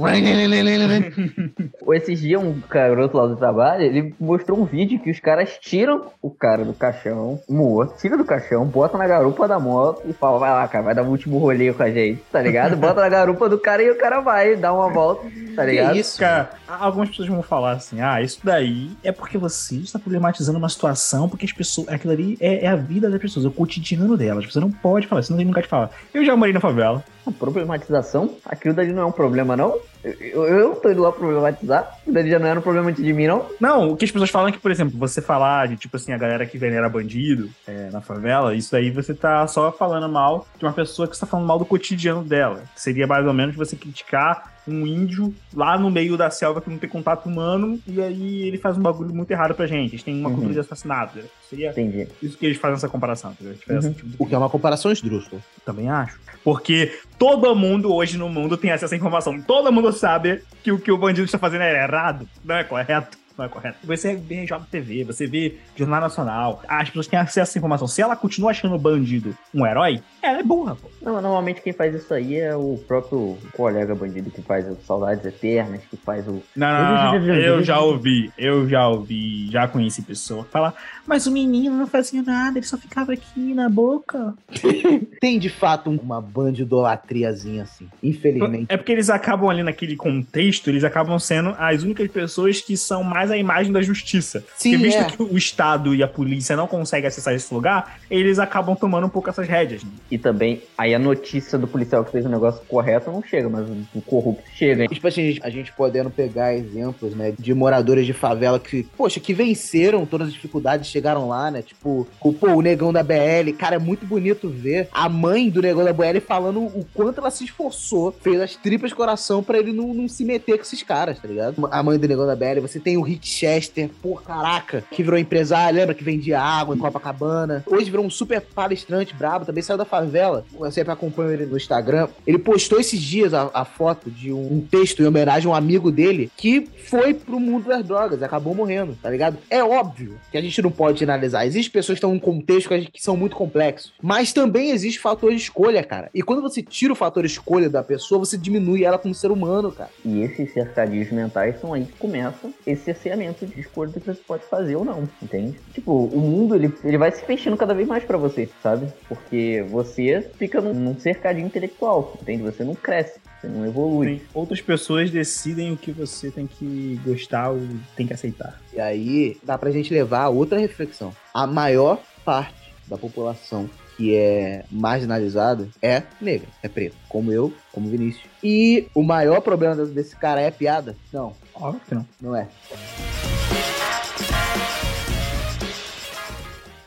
Esses dias, um garoto lá do trabalho, ele mostrou um vídeo que os caras tiram o cara do caixão, moa, tira do caixão, bota na garupa da moto e fala, vai lá, cara, vai dar o último rolê com a gente, tá ligado? Bota na garupa do cara e o cara vai, dá uma volta, tá ligado? Que isso, cara? Algumas pessoas vão falar assim, ah, isso daí é porque você está problematizando uma situação, porque as pessoas, aquilo ali é, é a vida das pessoas, é o cotidiano delas, você não pode falar, você não tem nunca te falar. Eu já morei na favela. A problematização? Aquilo dali não é um problema, não? Eu, eu tô indo lá problematizar. Aquilo dali já não era um problema de mim, não? Não, o que as pessoas falam é que, por exemplo, você falar de, tipo assim, a galera que venera bandido é, na favela, isso aí você tá só falando mal de uma pessoa que está falando mal do cotidiano dela. Seria mais ou menos você criticar um índio lá no meio da selva que não tem contato humano e aí ele faz um bagulho muito errado pra gente. Eles têm uma uhum. cultura de assassinato. Seria Entendi. isso que eles fazem essa comparação. Uhum. Tipo o que é uma comparação esdrúxula. Também acho. Porque todo mundo hoje no mundo tem acesso à informação. Todo mundo sabe que o que o bandido está fazendo é errado, não é correto não é correto. Você vê TV, você vê Jornal Nacional, as pessoas têm acesso a essa informação. Se ela continua achando o bandido um herói, ela é burra, pô. Não, normalmente quem faz isso aí é o próprio colega bandido que faz o Saudades Eternas, que faz o. Não, não, não, eu já ouvi, eu já ouvi, já conheci pessoa falar, mas o menino não fazia nada, ele só ficava aqui na boca. Tem de fato uma bandidolatriazinha assim, infelizmente. É porque eles acabam ali naquele contexto, eles acabam sendo as únicas pessoas que são mais a imagem da justiça. Sim, porque visto é. que o Estado e a polícia não conseguem acessar esse lugar, eles acabam tomando um pouco essas rédeas. Né? E também, aí a notícia do policial que fez o negócio correto não chega, mas o corrupto chega. Hein? Tipo assim, a gente podendo pegar exemplos, né, de moradores de favela que, poxa, que venceram todas as dificuldades, chegaram lá, né? Tipo, o, pô, o negão da BL. Cara, é muito bonito ver a mãe do negão da BL falando o quanto ela se esforçou, fez as tripas coração para ele não, não se meter com esses caras, tá ligado? A mãe do negão da BL, você tem o Rick Chester, pô, caraca, que virou empresário, lembra que vendia água em Copacabana. Hoje virou um super palestrante brabo, também saiu da favela. Eu sempre acompanho ele no Instagram. Ele postou esses dias a, a foto de um, um, texto em homenagem a um amigo dele que foi pro mundo das drogas, acabou morrendo, tá ligado? É óbvio que a gente não pode analisar. Existem pessoas que estão em contexto que são muito complexos, mas também existe fator de escolha, cara. E quando você tira o fator escolha da pessoa, você diminui ela como ser humano, cara. E esses cercadinhos mentais são aí que começam esse cerceamento de escolha do que você pode fazer ou não, entende? Tipo, o mundo ele, ele vai se fechando cada vez mais para você, sabe? Porque você fica num, num cercadinho intelectual, entende? Você não cresce. Você não evolui. Sim. Outras pessoas decidem o que você tem que gostar ou tem que aceitar. E aí dá pra gente levar a outra reflexão. A maior parte da população que é marginalizada é negra, é preto. Como eu, como Vinícius. E o maior problema desse cara é piada? Não. Óbvio que não. Não é.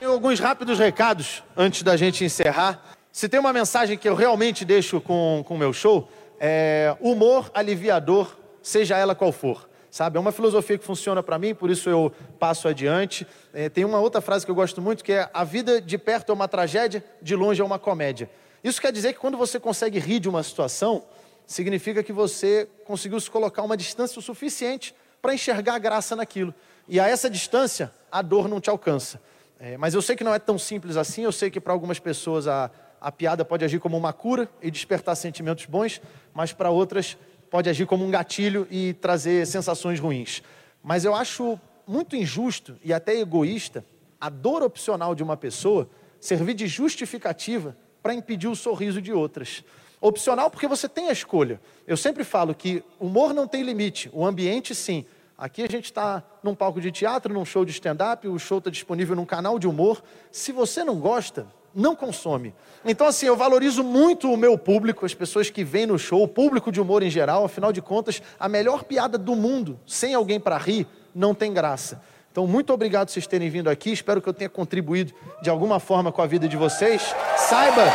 Alguns rápidos recados antes da gente encerrar. Se tem uma mensagem que eu realmente deixo com o meu show, é humor aliviador, seja ela qual for. Sabe? É uma filosofia que funciona para mim, por isso eu passo adiante. É, tem uma outra frase que eu gosto muito que é: a vida de perto é uma tragédia, de longe é uma comédia. Isso quer dizer que quando você consegue rir de uma situação, significa que você conseguiu se colocar uma distância o suficiente para enxergar a graça naquilo. E a essa distância, a dor não te alcança. É, mas eu sei que não é tão simples assim, eu sei que para algumas pessoas a, a piada pode agir como uma cura e despertar sentimentos bons, mas para outras pode agir como um gatilho e trazer sensações ruins. Mas eu acho muito injusto e até egoísta a dor opcional de uma pessoa servir de justificativa para impedir o sorriso de outras. Opcional porque você tem a escolha. Eu sempre falo que humor não tem limite, o ambiente sim. Aqui a gente está num palco de teatro, num show de stand-up, o show está disponível num canal de humor. Se você não gosta, não consome. Então, assim, eu valorizo muito o meu público, as pessoas que vêm no show, o público de humor em geral. Afinal de contas, a melhor piada do mundo, sem alguém para rir, não tem graça. Então, muito obrigado por vocês terem vindo aqui. Espero que eu tenha contribuído de alguma forma com a vida de vocês. Saiba,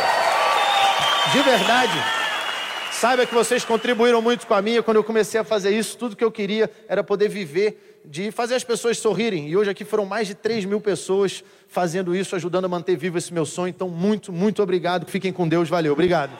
de verdade, Saiba que vocês contribuíram muito com a minha. Quando eu comecei a fazer isso, tudo que eu queria era poder viver de fazer as pessoas sorrirem. E hoje aqui foram mais de 3 mil pessoas fazendo isso, ajudando a manter vivo esse meu sonho. Então, muito, muito obrigado. Fiquem com Deus. Valeu. Obrigado.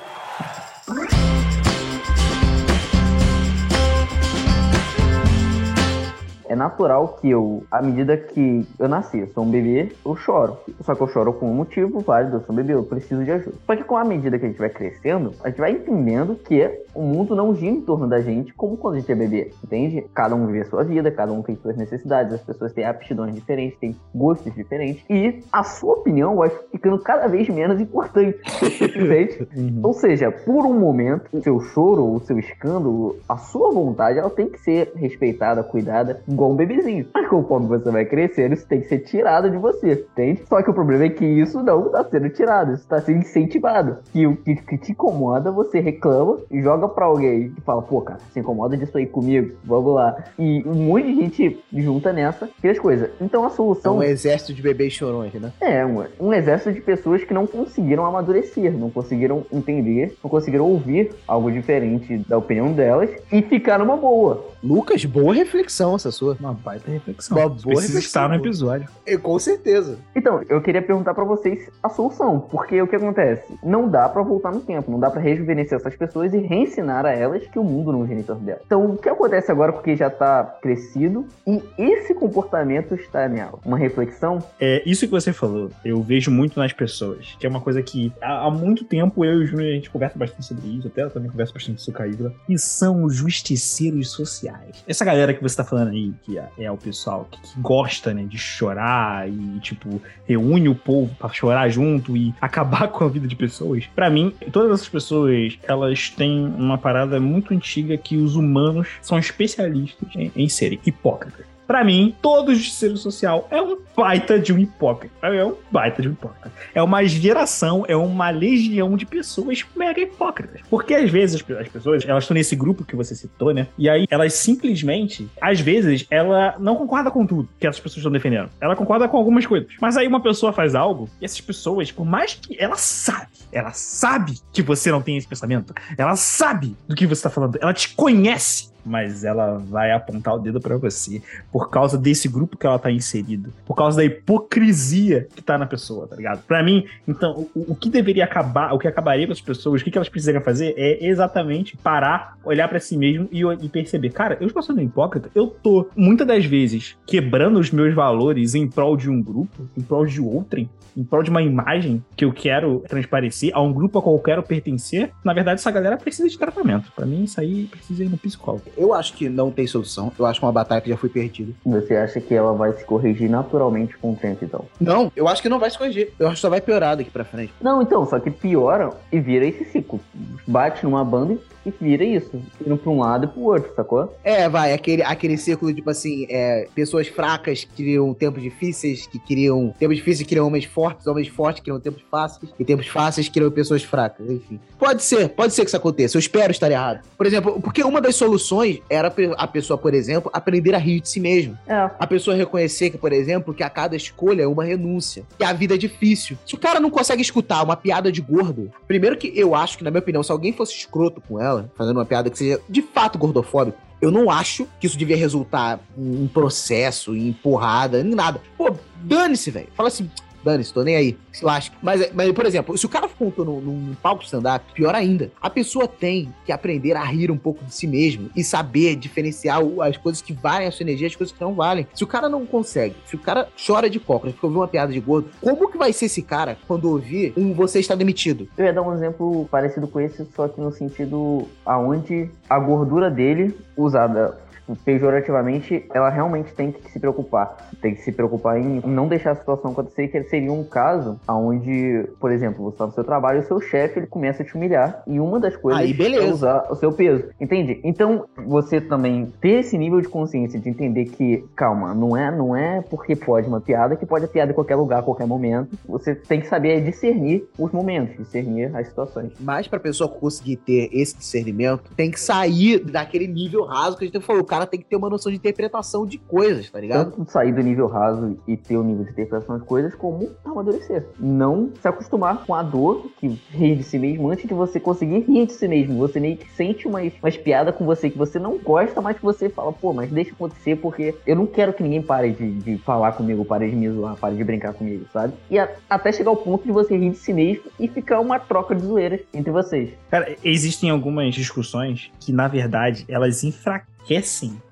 É natural que eu, à medida que eu nasci, eu sou um bebê, eu choro. Só que eu choro com um motivo válido, eu sou um bebê, eu preciso de ajuda. Só que com a medida que a gente vai crescendo, a gente vai entendendo que o mundo não gira em torno da gente como quando a gente é bebê, entende? Cada um vive a sua vida, cada um tem suas necessidades, as pessoas têm aptidões diferentes, têm gostos diferentes, e a sua opinião vai ficando cada vez menos importante, entende? Ou seja, por um momento, o seu choro, o seu escândalo, a sua vontade, ela tem que ser respeitada, cuidada, igual um bebezinho. Mas conforme você vai crescendo, isso tem que ser tirado de você, entende? Só que o problema é que isso não está sendo tirado, isso está sendo incentivado. E o que, que te incomoda, você reclama e joga pra alguém e fala, pô, cara, se incomoda disso aí comigo, vamos lá. E um monte de gente junta nessa e as coisas. Então a É solução. um exército de bebês chorões, né? É, um, um exército de pessoas que não conseguiram amadurecer, não conseguiram entender, não conseguiram ouvir algo diferente da opinião delas e ficar numa boa. Lucas, boa reflexão essa sua. Uma baita reflexão. Uma boa Precisa reflexão. estar no episódio. É, com certeza. Então, eu queria perguntar pra vocês a solução, porque o que acontece? Não dá pra voltar no tempo, não dá pra rejuvenescer essas pessoas e reensinar a elas que o mundo não em torno delas. Então, o que acontece agora porque já tá crescido e esse comportamento está nela? Uma reflexão? É, isso que você falou, eu vejo muito nas pessoas, que é uma coisa que há, há muito tempo eu e o Júnior a gente conversa bastante sobre isso, até eu também converso bastante sobre a Isla, e são os justiceiros sociais. Essa galera que você tá falando aí, que é, é o pessoal que, que gosta, né, de chorar e, tipo, reúne o povo pra chorar junto e acabar com a vida de pessoas. Pra mim, todas essas pessoas, elas têm uma parada muito antiga que os humanos são especialistas em, em serem hipócritas. Pra mim, todo justiceiro social é um baita de um hipócrita. É um baita de um hipócrita. É uma geração, é uma legião de pessoas mega hipócritas. Porque às vezes as pe- as pessoas, elas estão nesse grupo que você citou, né? E aí elas simplesmente, às vezes, ela não concorda com tudo que essas pessoas estão defendendo. Ela concorda com algumas coisas. Mas aí uma pessoa faz algo e essas pessoas, por mais que ela sabe, ela sabe que você não tem esse pensamento, ela sabe do que você tá falando, ela te conhece mas ela vai apontar o dedo pra você por causa desse grupo que ela tá inserido, por causa da hipocrisia que tá na pessoa, tá ligado? Pra mim, então, o, o que deveria acabar, o que acabaria com as pessoas, o que, que elas precisariam fazer é exatamente parar, olhar pra si mesmo e, e perceber, cara, eu estou sendo hipócrita, eu tô muitas das vezes quebrando os meus valores em prol de um grupo, em prol de outrem, em prol de uma imagem que eu quero transparecer, a um grupo a qual eu quero pertencer, na verdade essa galera precisa de tratamento. Pra mim, isso aí precisa ir no psicólogo. Eu acho que não tem solução. Eu acho que uma batalha que já foi perdida. Você acha que ela vai se corrigir naturalmente com o tempo, então? Não, eu acho que não vai se corrigir. Eu acho que só vai piorar daqui pra frente. Não, então, só que piora e vira esse ciclo. Bate numa banda e vira isso. Indo pra um lado e pro outro, sacou? É, vai, aquele, aquele círculo, tipo assim, é, pessoas fracas que queriam tempos difíceis, que queriam. Tempos difíceis que queriam homens fortes, homens fortes que queriam tempos fáceis, e tempos fáceis que queriam pessoas fracas, enfim. Pode ser, pode ser que isso aconteça. Eu espero estar errado. Por exemplo, porque uma das soluções era a pessoa, por exemplo, aprender a rir de si mesmo. É. A pessoa reconhecer que, por exemplo, que a cada escolha é uma renúncia. Que a vida é difícil. Se o cara não consegue escutar uma piada de gordo, primeiro que eu acho que, na minha opinião, se alguém fosse escroto com ela, fazendo uma piada que seja de fato gordofóbica, eu não acho que isso devia resultar em processo, em porrada, em nada. Pô, dane-se, velho. Fala assim, dane-se, tô nem aí. Se lasca. Mas, mas, por exemplo, se o cara contou num, num palco stand-up, pior ainda, a pessoa tem que aprender a rir um pouco de si mesmo e saber diferenciar as coisas que valem a sua energia e as coisas que não valem. Se o cara não consegue, se o cara chora de cócoras porque ouviu uma piada de gordo, como que vai ser esse cara quando ouvir um você está demitido? Eu ia dar um exemplo parecido com esse, só que no sentido aonde a gordura dele, usada pejorativamente, ela realmente tem que se preocupar. Tem que se preocupar em não deixar a situação acontecer, que seria um caso onde, por exemplo, você está no seu trabalho e o seu chefe ele começa a te humilhar. E uma das coisas Aí, beleza. é usar o seu peso. Entende? Então, você também ter esse nível de consciência de entender que, calma, não é, não é porque pode uma piada que pode a piada em qualquer lugar, a qualquer momento. Você tem que saber discernir os momentos, discernir as situações. Mas pra pessoa conseguir ter esse discernimento, tem que sair daquele nível raso que a gente falou. O cara tem que ter uma noção de interpretação de coisas, tá ligado? Tanto sair do nível raso e ter o nível de interpretação de coisas, como amadurecer. Não se acostumar com a dor que ri de si mesmo antes de você conseguir rir de si mesmo. Você meio que sente umas, umas piadas com você que você não gosta, mas que você fala, pô, mas deixa acontecer porque eu não quero que ninguém pare de, de falar comigo, pare de me zoar, pare de brincar comigo, sabe? E a- até chegar ao ponto de você rir de si mesmo e ficar uma troca de zoeiras entre vocês. Cara, existem algumas discussões que, na verdade, elas enfraquecem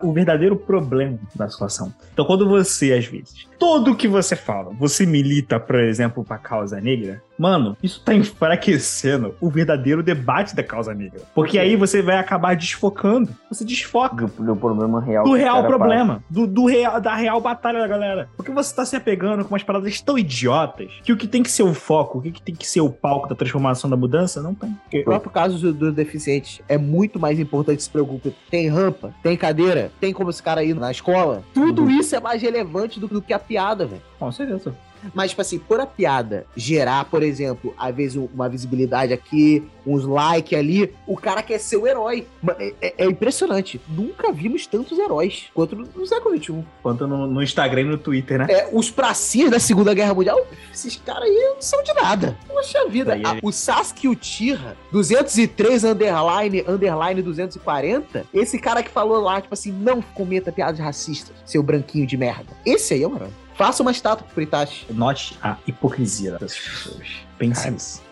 o verdadeiro problema da situação. Então, quando você, às vezes, tudo que você fala, você milita, por exemplo, pra causa negra, mano, isso tá enfraquecendo o verdadeiro debate da causa negra. Porque aí você vai acabar desfocando. Você desfoca Do, do problema real. do real problema, do, do real, da real batalha da galera. Porque você tá se apegando com umas paradas tão idiotas que o que tem que ser o foco, o que tem que ser o palco da transformação da mudança, não tem. O próprio caso do, deficiente é muito mais importante se preocupe. Tem rampa, tem cadeira, tem como esse cara ir na escola. Tudo isso é mais relevante do, do que a piada, velho. Com certeza. Mas, tipo assim, por a piada gerar, por exemplo, às vezes uma visibilidade aqui, uns likes ali, o cara quer ser o herói. É, é- é impressionante. Nunca vimos tantos heróis quanto no, século XXI. Quanto no, no Instagram e no Twitter, né? É, os pracinhas da Segunda Guerra Mundial, esses caras aí não são de nada. Poxa vida. Aí a- ele- o Sasuke Uchiha, 203 underline, underline 240, esse cara que falou lá, tipo assim, não cometa piadas racistas, seu branquinho de merda. Esse aí é o herói. Faça uma estátua pro Itachi. Note a hipocrisia dessas pessoas. Pense nisso.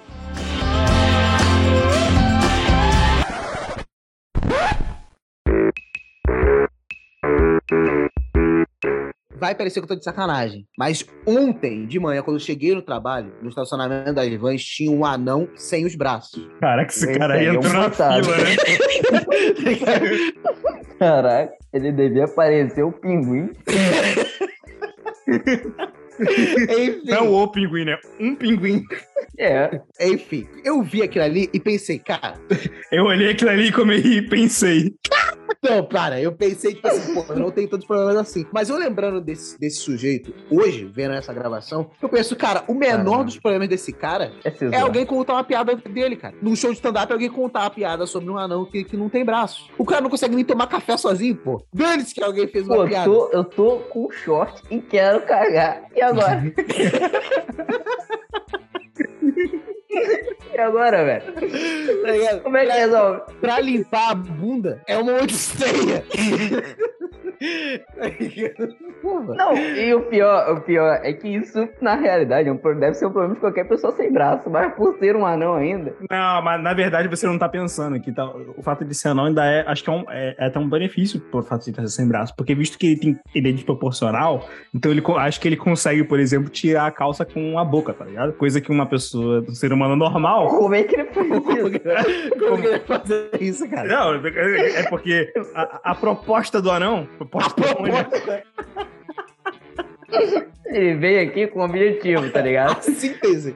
Vai parecer que eu tô de sacanagem. Mas ontem de manhã, quando eu cheguei no trabalho, no estacionamento das vans, tinha um anão sem os braços. Caraca, esse cara aí é um entrou na fila, né? Caraca, ele devia parecer o pinguim. Enfim, Não o pinguim, né? Um pinguim. É. enfim, eu vi aquilo ali e pensei, cara, Eu olhei aquilo ali e e pensei. Não, cara, eu pensei, tipo assim, pô, não tenho tantos problemas assim. Mas eu lembrando desse, desse sujeito, hoje, vendo essa gravação, eu penso, cara, o menor Caramba. dos problemas desse cara É, é alguém contar uma piada dele, cara. Num show de stand-up, alguém contar uma piada sobre um anão que, que não tem braço. O cara não consegue nem tomar café sozinho, pô. Dane-se que alguém fez uma Pô, piada. tô, eu tô com short e quero cagar. E agora? e agora, velho? Tá? Como é que resolve? Pra limpar a bunda é uma odisseia. Tá. Não, e o pior, o pior é que isso, na realidade, é deve ser um problema de qualquer pessoa sem braço, mas por ser um anão ainda. Não, mas na verdade você não tá pensando que tá, o fato de ser anão ainda é, acho que é, um, é, é até um benefício por fato de estar sem braço, porque visto que ele tem ele é desproporcional, então ele acho que ele consegue, por exemplo, tirar a calça com a boca, tá ligado? Coisa que uma pessoa, um ser humano normal. Como é que ele faz isso? Como que ele fazer isso, cara? Não, é é porque a, a proposta do anão, proposta. Ele veio aqui com um objetivo, tá ligado? A síntese.